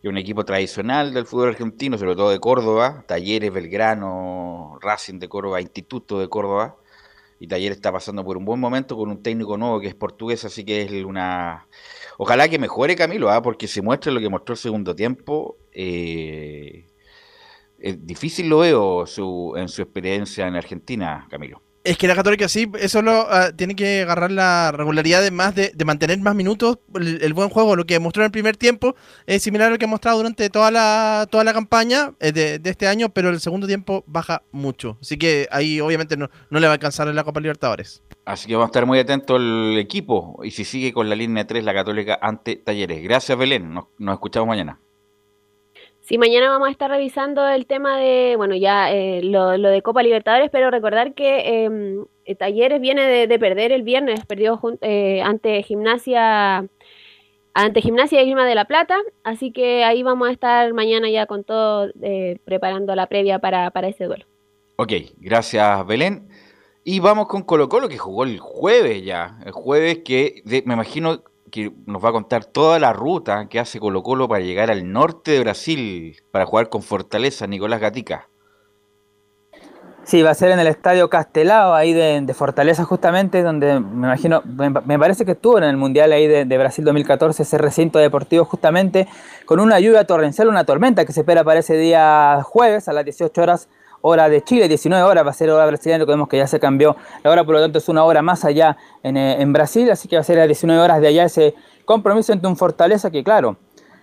y un equipo tradicional del fútbol argentino, sobre todo de Córdoba. Talleres, Belgrano, Racing de Córdoba, Instituto de Córdoba. Y Talleres está pasando por un buen momento con un técnico nuevo que es portugués, así que es una... Ojalá que mejore Camilo, ¿ah? porque si muestra lo que mostró el segundo tiempo, eh, es difícil lo veo su, en su experiencia en Argentina, Camilo. Es que la Católica sí, eso lo, ah, tiene que agarrar la regularidad de más de, mantener más minutos, el, buen juego, lo que mostró en el primer tiempo es similar a lo que ha mostrado durante toda la, toda la campaña eh, de, este año, pero el segundo tiempo baja mucho. Así que ahí obviamente no, no le va a alcanzar en la Copa Libertadores. Así que vamos a estar muy atentos al equipo y si sigue con la línea 3 la Católica ante Talleres. Gracias Belén, nos escuchamos mañana. Sí, mañana vamos a estar revisando el tema de, bueno, ya eh, lo, de Copa Libertadores, pero recordar que em, eh, Talleres viene de, perder el viernes, perdió eh, ante Gimnasia ante Gimnasia y Grima de la Plata, así que ahí vamos a estar mañana ya con todo preparando la previa para, ese duelo. Ok, gracias Belén. Y vamos con Colo Colo que jugó el jueves ya, el jueves que me imagino que nos va a contar toda la ruta que hace Colo Colo para llegar al norte de Brasil para jugar con Fortaleza, Nicolás Gatica. Sí, va a ser en el Estadio Castelao, ahí de, Fortaleza justamente, donde me imagino, me, parece que estuvo en el Mundial ahí de, Brasil 2014, ese recinto deportivo justamente, con una lluvia torrencial, una tormenta que se espera para ese día jueves a las 18 horas hora de Chile, 19 horas va a ser hora brasileña, recordemos que ya se cambió la hora, por lo tanto es una hora más allá eh, en, Brasil, así que va a ser a 19 horas de allá ese compromiso entre un Fortaleza que claro,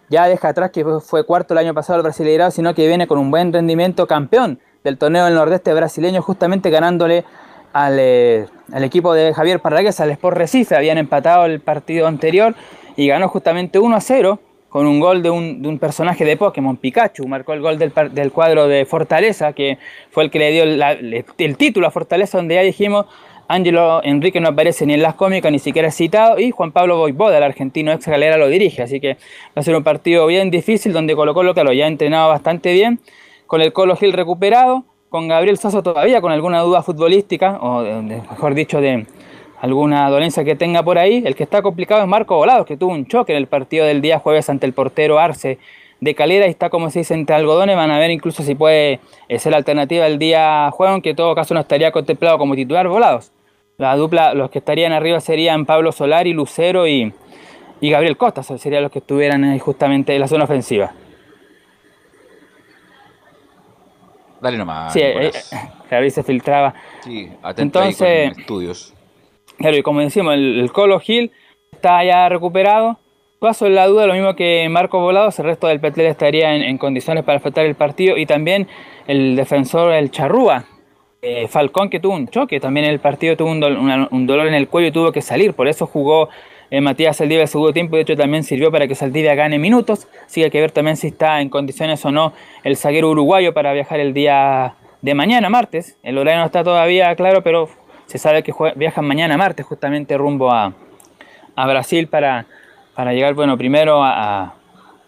ya deja atrás que fue cuarto el año pasado el Brasileirado, sino que viene con un buen rendimiento campeón del torneo del nordeste brasileño, justamente ganándole al, eh, al equipo de Javier Parragués, al Sport Recife, habían empatado el partido anterior y ganó justamente 1 a 0 con un gol de un, de un, personaje de Pokémon, Pikachu, marcó el gol del, del, cuadro de Fortaleza, que fue el que le dio el título a Fortaleza, donde ya dijimos, Ángelo Enrique no aparece ni en las cómicas, ni siquiera citado, y Juan Pablo Boivoda, el argentino ex galera, lo dirige, así que va a ser un partido bien difícil, donde Colo Colo, claro, ya ha entrenado bastante bien, con el Colo Gil recuperado, con Gabriel Sasso todavía con alguna duda futbolística, o mejor dicho, de alguna dolencia que tenga por ahí. El que está complicado es Marco Volados, que tuvo un choque en el partido del día jueves ante el portero Arce de Calera y está como se dice entre algodones. Van a ver incluso si puede eh, ser alternativa el día jueves, aunque en todo caso no estaría contemplado como titular Volados. La dupla, los que estarían arriba serían Pablo Solari, Lucero y, y Gabriel Costa, serían los que estuvieran justamente en la zona ofensiva. Dale nomás. Sí, eh, eh se filtraba. Sí, Entonces, estudios. Claro, y como decimos, el, Colo Gil está ya recuperado. Paso en la duda, lo mismo que Marco Volados, el resto del Petel estaría en, condiciones para afectar el partido. Y también el defensor, el Charrúa, eh, Falcón, que tuvo un choque. También en el partido tuvo un, dolor en el cuello y tuvo que salir. Por eso jugó eh, Matías Saldivia el segundo tiempo. De hecho, también sirvió para que Saldivia gane minutos. Así que hay que ver también si está en condiciones o no el zaguero uruguayo para viajar el día de mañana, martes. El horario no está todavía claro, pero se sabe que viajan mañana martes justamente rumbo a, Brasil para, para, llegar, bueno, primero a,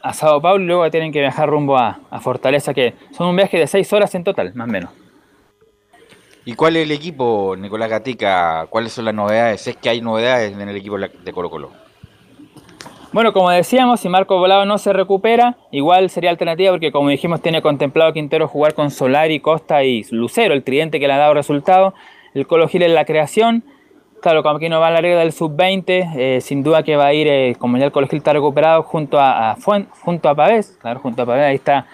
a, Sao Paulo y luego tienen que viajar rumbo a, Fortaleza, que son un viaje de seis horas en total, más o menos. ¿Y cuál es el equipo, Nicolás Gatica? ¿Cuáles son las novedades? Es que hay novedades en el equipo de Colo Colo. Bueno, como decíamos, si Marco Volado no se recupera, igual sería alternativa porque como dijimos tiene contemplado Quintero jugar con Solari, Costa y Lucero, el tridente que le ha dado resultado el Colo Gil en la creación. Claro, como aquí no va a la regla del sub-20, eh, sin duda que va a ir, eh, como ya el Colo Gil está recuperado, junto a, junto a Pavés, claro, junto a Pavés, ahí está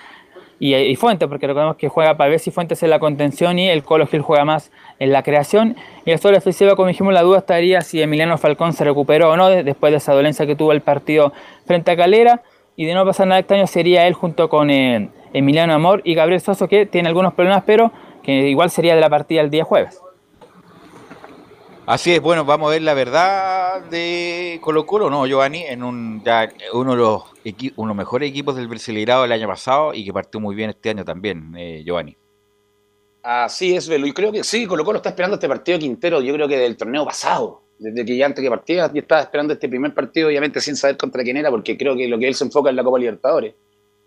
y, Fuentes, porque recordemos que juega Pavés y Fuentes en la contención y el Colo Gil juega más en la creación. Y el solo ofensiva, como dijimos, la duda estaría si Emiliano Falcón se recuperó o no después de esa dolencia que tuvo el partido frente a Calera. Y de no pasar nada extraño sería él junto con eh, Emiliano Amor y Gabriel Soso, que tiene algunos problemas, pero que igual sería de la partida el día jueves. Así es, bueno, vamos a ver la verdad de Colo Colo, ¿no, Giovanni? En uno, de los uno de los mejores equipos del Brasileirado del año pasado y que partió muy bien este año también, eh, Giovanni. Así es, Velo, y creo que sí, Colo Colo está esperando este partido Quintero, yo creo que del torneo pasado, desde que ya antes que partía, ya estaba esperando este primer partido, obviamente sin saber contra quién era, porque creo que lo que él se enfoca en la Copa Libertadores.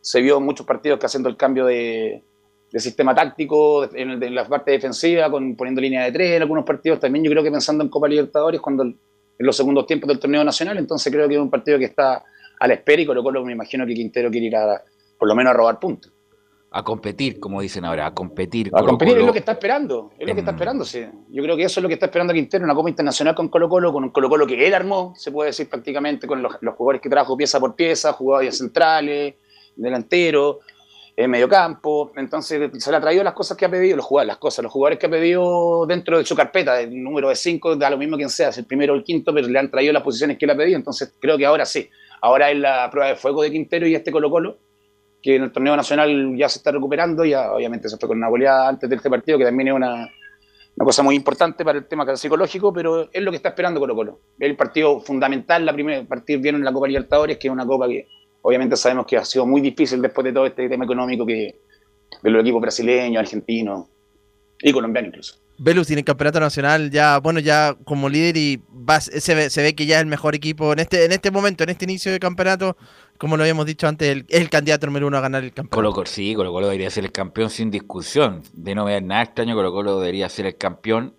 Se vio muchos partidos que haciendo el cambio de, de sistema táctico en, la parte defensiva, con, poniendo línea de tres en algunos partidos, también yo creo que pensando en Copa Libertadores cuando en los segundos tiempos del torneo nacional, entonces creo que es un partido que está a la espera y con lo cual me imagino que Quintero quiere ir a, por lo menos a robar puntos. A competir, como dicen ahora, a competir. A competir es lo que está esperando, es lo que está esperando, sí. Yo creo que eso es lo que está esperando Quintero, una Copa Internacional con Colo Colo, con un Colo Colo que él armó, se puede decir prácticamente, con los, los jugadores que trajo pieza por pieza, jugadores centrales, delanteros, en medio campo, entonces se le ha traído las cosas que ha pedido, los jugadores, las cosas, los jugadores que ha pedido dentro de su carpeta, el número de cinco, da lo mismo quien sea, es el primero o el quinto, pero le han traído las posiciones que él ha pedido, entonces creo que ahora sí, ahora es la prueba de fuego de Quintero y este Colo Colo, que en el torneo nacional ya se está recuperando, ya obviamente se fue con una goleada antes de este partido, que también es una, una cosa muy importante para el tema psicológico, pero es lo que está esperando Colo Colo, el partido fundamental, la primera partido viene en la Copa Libertadores, que es una copa que obviamente sabemos que ha sido muy difícil después de todo este tema económico que de los equipos brasileños, argentinos y colombianos incluso. Velus tiene el campeonato nacional ya, bueno, ya como líder y se, ve, que ya es el mejor equipo en este, en este momento, en este inicio de campeonato, como lo habíamos dicho antes, el, es el candidato número uno a ganar el campeonato. Colo, sí, Colo Colo debería ser el campeón sin discusión. De no ver nada extraño, Colo Colo debería ser el campeón,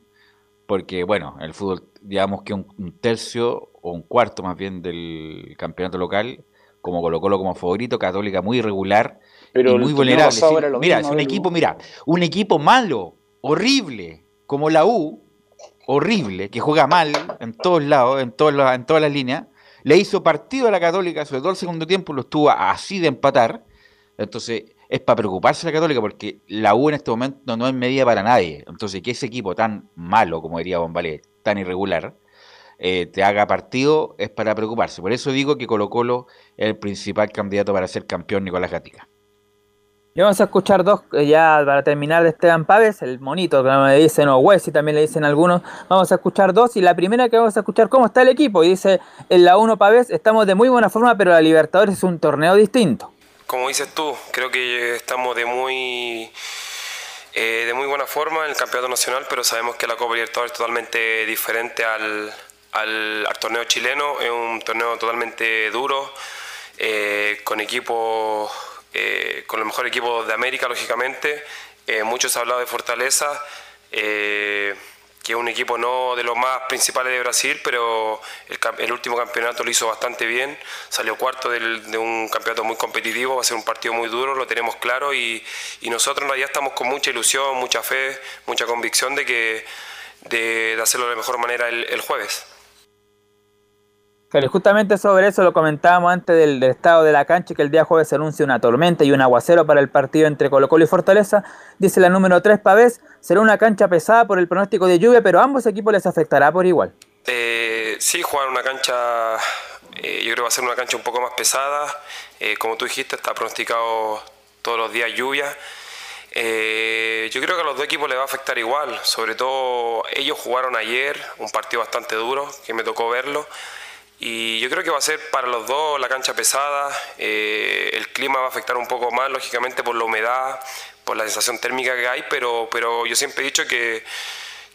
porque bueno, el fútbol, digamos que un tercio o un cuarto más bien del campeonato local como Colo Colo como favorito, Católica muy irregular Pero y muy vulnerable. mira, es un equipo, mira, un equipo malo, horrible, como la U, horrible, que juega mal en todos lados, en, todos en todas las líneas, le hizo partido a la Católica, sobre todo el segundo tiempo, lo estuvo así de empatar. Entonces, es para preocuparse la Católica porque la U en este momento no es medida para nadie. Entonces, que ese equipo tan malo, como diría Bombalé, tan irregular, eh, te haga partido es para preocuparse. Por eso digo que Colo Colo es el principal candidato para ser campeón Nicolás Gatica. Y vamos a escuchar dos, eh, ya para terminar de Esteban Paves, el monito que me dicen, o Wessi también le dicen algunos. Vamos a escuchar dos y la primera que vamos a escuchar, ¿cómo está el equipo? Y dice, en la 1 Paves estamos de muy buena forma, pero la Libertadores es un torneo distinto. Como dices tú, creo que estamos de muy... Eh, de muy buena forma en el campeonato nacional, pero sabemos que la Copa Libertadores es totalmente diferente al, al, torneo chileno. Es un torneo totalmente duro, eh, con equipos, eh, con los mejores equipos de América, lógicamente. Eh, muchos han hablado de Fortaleza, que es un equipo no de los más principales de Brasil, pero el, último campeonato lo hizo bastante bien. Salió cuarto de un campeonato muy competitivo, va a ser un partido muy duro, lo tenemos claro y, nosotros ya estamos con mucha ilusión, mucha fe, mucha convicción de que de, hacerlo de la mejor manera el jueves. Claro, justamente sobre eso lo comentábamos antes del, estado de la cancha, que el día jueves se anuncia una tormenta y un aguacero para el partido entre Colo Colo y Fortaleza. Dice la número 3 Pavés, será una cancha pesada por el pronóstico de lluvia, pero a ambos equipos les afectará por igual. Eh, sí, jugar una cancha, eh, yo creo que va a ser una cancha un poco más pesada. Eh, como tú dijiste, está pronosticado todos los días lluvia. Yo creo que a los dos equipos les va a afectar igual, sobre todo ellos jugaron ayer un partido bastante duro, que me tocó verlo. Y yo creo que va a ser para los dos la cancha pesada, eh, el clima va a afectar un poco más, lógicamente por la humedad, por la sensación térmica que hay, pero, pero yo siempre he dicho que,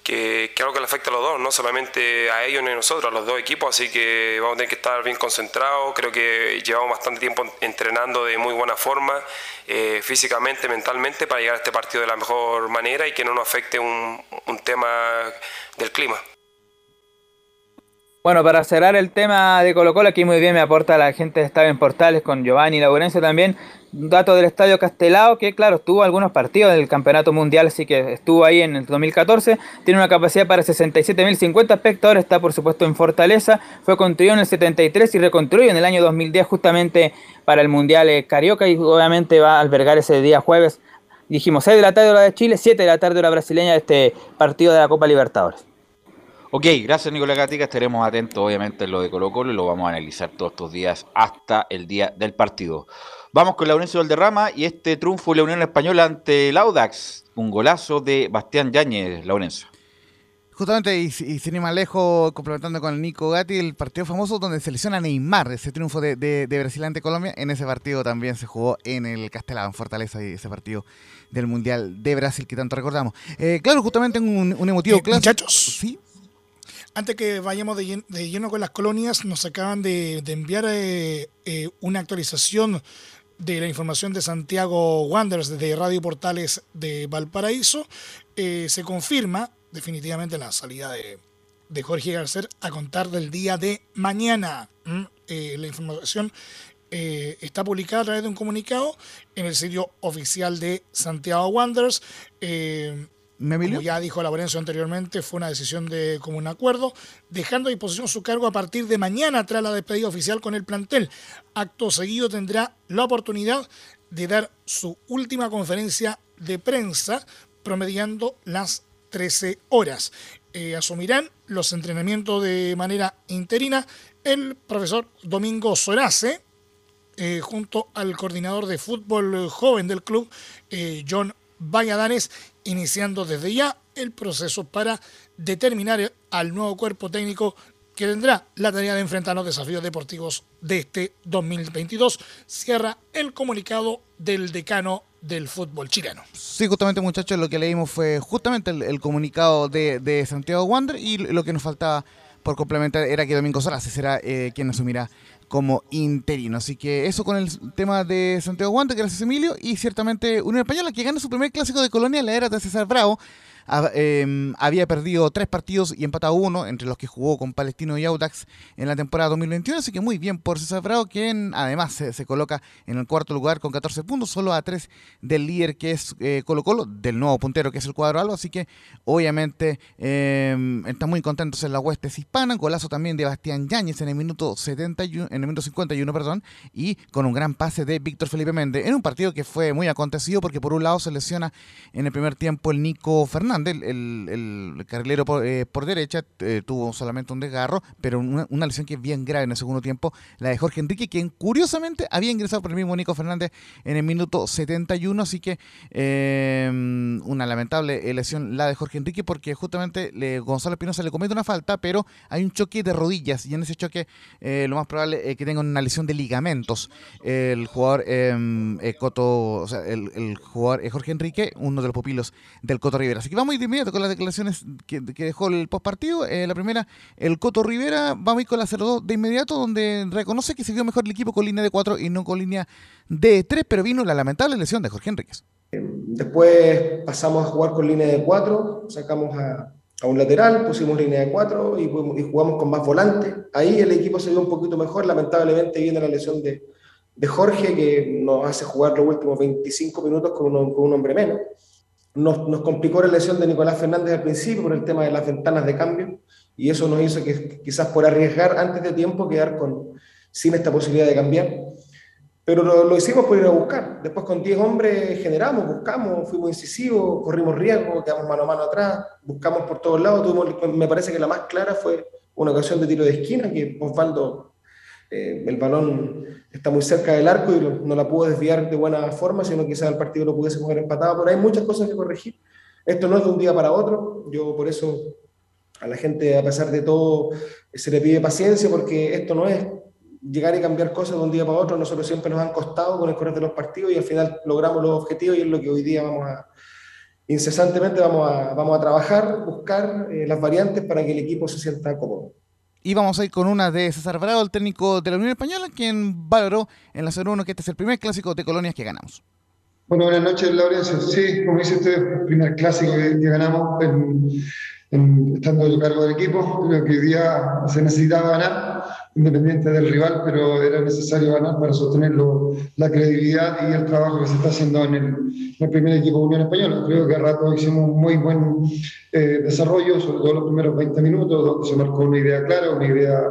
que, algo que le afecta a los dos, no solamente a ellos ni a nosotros, a los dos equipos, así que vamos a tener que estar bien concentrados, creo que llevamos bastante tiempo entrenando de muy buena forma, eh, físicamente, mentalmente, para llegar a este partido de la mejor manera y que no nos afecte un, un tema del clima. Bueno, para cerrar el tema de Colo Colo, aquí muy bien me aporta la gente de Estadio en Portales con Giovanni Laurencio también. Dato del Estadio Castelao, que claro, tuvo algunos partidos del Campeonato Mundial, así que estuvo ahí en el 2014. Tiene una capacidad para 67.050 espectadores, está por supuesto en Fortaleza. Fue construido en el 73 y reconstruido en el año 2010 justamente para el Mundial eh, Carioca y obviamente va a albergar ese día jueves. Dijimos 6 de la tarde hora de Chile, 7 de la tarde hora brasileña de este partido de la Copa Libertadores. Ok, gracias Nicolás Gatica. Estaremos atentos, obviamente, en lo de Colo Colo y lo vamos a analizar todos estos días hasta el día del partido. Vamos con la Unión Valderrama y este triunfo de la Unión Española ante el Audax. Un golazo de Bastián Yáñez, Laurencio. Justamente, y, sin ir más lejos, complementando con el Nico Gatti, el partido famoso donde selecciona Neymar, ese triunfo de, Brasil ante Colombia, en ese partido también se jugó en el Castelao, en Fortaleza, y ese partido del Mundial de Brasil que tanto recordamos. Eh, claro, justamente un, un emotivo eh, Muchachos, ¿sí? Antes que vayamos de lleno, con las colonias, nos acaban de, enviar eh, eh, una actualización de la información de Santiago Wanderers de Radio Portales de Valparaíso. Eh, se confirma definitivamente la salida de, Jorge Garcés a contar del día de mañana. la información está publicada a través de un comunicado en el sitio oficial de Santiago Wanderers. Como ya dijo Laurencio anteriormente, fue una decisión de común acuerdo, dejando a disposición su cargo a partir de mañana tras la despedida oficial con el plantel. Acto seguido tendrá la oportunidad de dar su última conferencia de prensa, promediando las 13 horas. Eh, asumirán los entrenamientos de manera interina el profesor Domingo Sorace, eh, junto al coordinador de fútbol joven del club, eh, John Valladares, iniciando desde ya el proceso para determinar al nuevo cuerpo técnico que tendrá la tarea de enfrentar los desafíos deportivos de este 2022. Cierra el comunicado del decano del fútbol chileno. Sí, justamente muchachos, lo que leímos fue justamente el, comunicado de, Santiago Wander y lo que nos faltaba por complementar era que Domingo Salas será eh, quien asumirá como interino. Así que eso con el tema de Santiago Guante, gracias Emilio, y ciertamente Unión Española que gana su primer clásico de Colonia en la era de César Bravo. Em, había perdido tres partidos y empatado uno, entre los que jugó con Palestino y Audax en la temporada 2021, así que muy bien por César Bravo, quien además se, coloca en el cuarto lugar con 14 puntos, solo a tres del líder que es eh, Colo Colo, del nuevo puntero que es el cuadro algo, así que obviamente eh, están muy contentos en la hueste hispana, golazo también de Bastián Yáñez en el minuto 71, en el minuto 51, perdón, y con un gran pase de Víctor Felipe Méndez, en un partido que fue muy acontecido porque por un lado se lesiona en el primer tiempo el Nico Fernández, el, carrilero eh, por, derecha, eh, tuvo solamente un desgarro, pero una, lesión que es bien grave en el segundo tiempo, la de Jorge Enrique, quien curiosamente había ingresado por el mismo Nico Fernández en el minuto 71, así que em, una lamentable lesión la de Jorge Enrique, porque justamente le, Gonzalo Espinosa le comete una falta, pero hay un choque de rodillas, y en ese choque eh, lo más probable es que tenga una lesión de ligamentos. El jugador em, Coto, o sea, el, jugador Jorge Enrique, uno de los pupilos del Coto Rivera. Así que vamos de inmediato con las declaraciones que, dejó el postpartido. Eh, la primera, el Coto Rivera, vamos a ir con la 0-2 de inmediato, donde reconoce que se vio mejor el equipo con línea de 4 y no con línea de 3, pero vino la lamentable lesión de Jorge Enríquez. Después pasamos a jugar con línea de 4, sacamos a, un lateral, pusimos línea de 4 y, jugamos con más volante. Ahí el equipo se vio un poquito mejor, lamentablemente viene la lesión de, Jorge, que nos hace jugar los últimos 25 minutos con con un hombre menos. Nos, complicó la lesión de Nicolás Fernández al principio por el tema de las ventanas de cambio y eso nos hizo que quizás por arriesgar antes de tiempo quedar con, sin esta posibilidad de cambiar. Pero lo, hicimos por ir a buscar. Después con 10 hombres generamos, buscamos, fuimos incisivos, corrimos riesgo, quedamos mano a mano atrás, buscamos por todos lados. me parece que la más clara fue una ocasión de tiro de esquina que Osvaldo eh, el balón está muy cerca del arco y no la pudo desviar de buena forma, sino quizás el partido lo pudiese haber empatado, pero hay muchas cosas que corregir. Esto no es de un día para otro, yo por eso a la gente, a pesar de todo, se le pide paciencia porque esto no es llegar y cambiar cosas de un día para otro, nosotros siempre nos han costado con el correr de los partidos y al final logramos los objetivos y es lo que hoy día vamos a, incesantemente vamos a, vamos a trabajar, buscar eh, las variantes para que el equipo se sienta cómodo. Y vamos a ir con una de César Bravo, el técnico de la Unión Española, quien valoró en la 0-1 que este es el primer clásico de colonias que ganamos. Bueno, buenas noches, Laurencio. Sí, como dice usted, primer clásico que, ganamos en, estando yo cargo del equipo. Creo que hoy día se necesitaba ganar, independiente del rival, pero era necesario ganar para sostener la credibilidad y el trabajo que se está haciendo en el, primer equipo de Unión Española. Creo que a rato hicimos un muy buen eh, desarrollo, sobre todo los primeros 20 minutos, donde se marcó una idea clara, una idea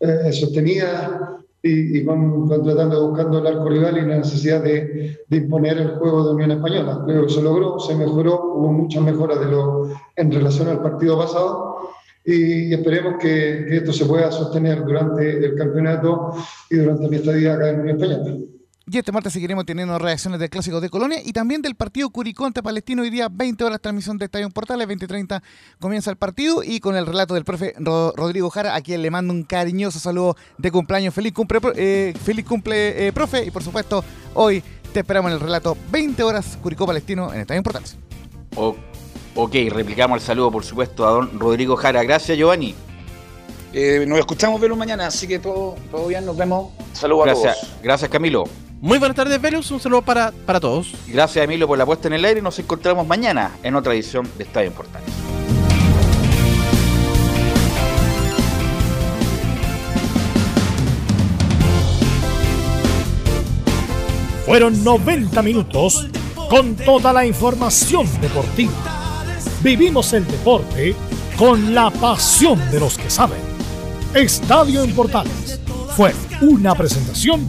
eh, sostenida y, con, tratando de buscando el arco rival y la necesidad de, de, imponer el juego de Unión Española. Creo que se logró, se mejoró, hubo muchas mejoras de lo, en relación al partido pasado y esperemos que, que esto se pueda sostener durante el campeonato y durante mi estadía acá en Unión Española. Y este martes seguiremos teniendo reacciones del Clásico de Colonia y también del partido Curicó ante Palestino. Hoy día 20 horas transmisión de Estadio Portales, 20.30 comienza el partido y con el relato del profe Rodrigo Jara, a quien le mando un cariñoso saludo de cumpleaños. Feliz cumple, eh, feliz cumple eh, profe y por supuesto hoy te esperamos en el relato 20 horas Curicó Palestino en Estadio Portales. ok, replicamos el saludo por supuesto a don Rodrigo Jara. Gracias Giovanni. Eh, nos escuchamos verlo mañana, así que todo, todo bien, nos vemos. Saludos a todos. Gracias Camilo. Muy buenas tardes, Velus. Un saludo para, para todos. Gracias, Emilio, por la puesta en el aire. Nos encontramos mañana en otra edición de Estadio Importante. Fueron 90 minutos con toda la información deportiva. Vivimos el deporte con la pasión de los que saben. Estadio en Portales fue una presentación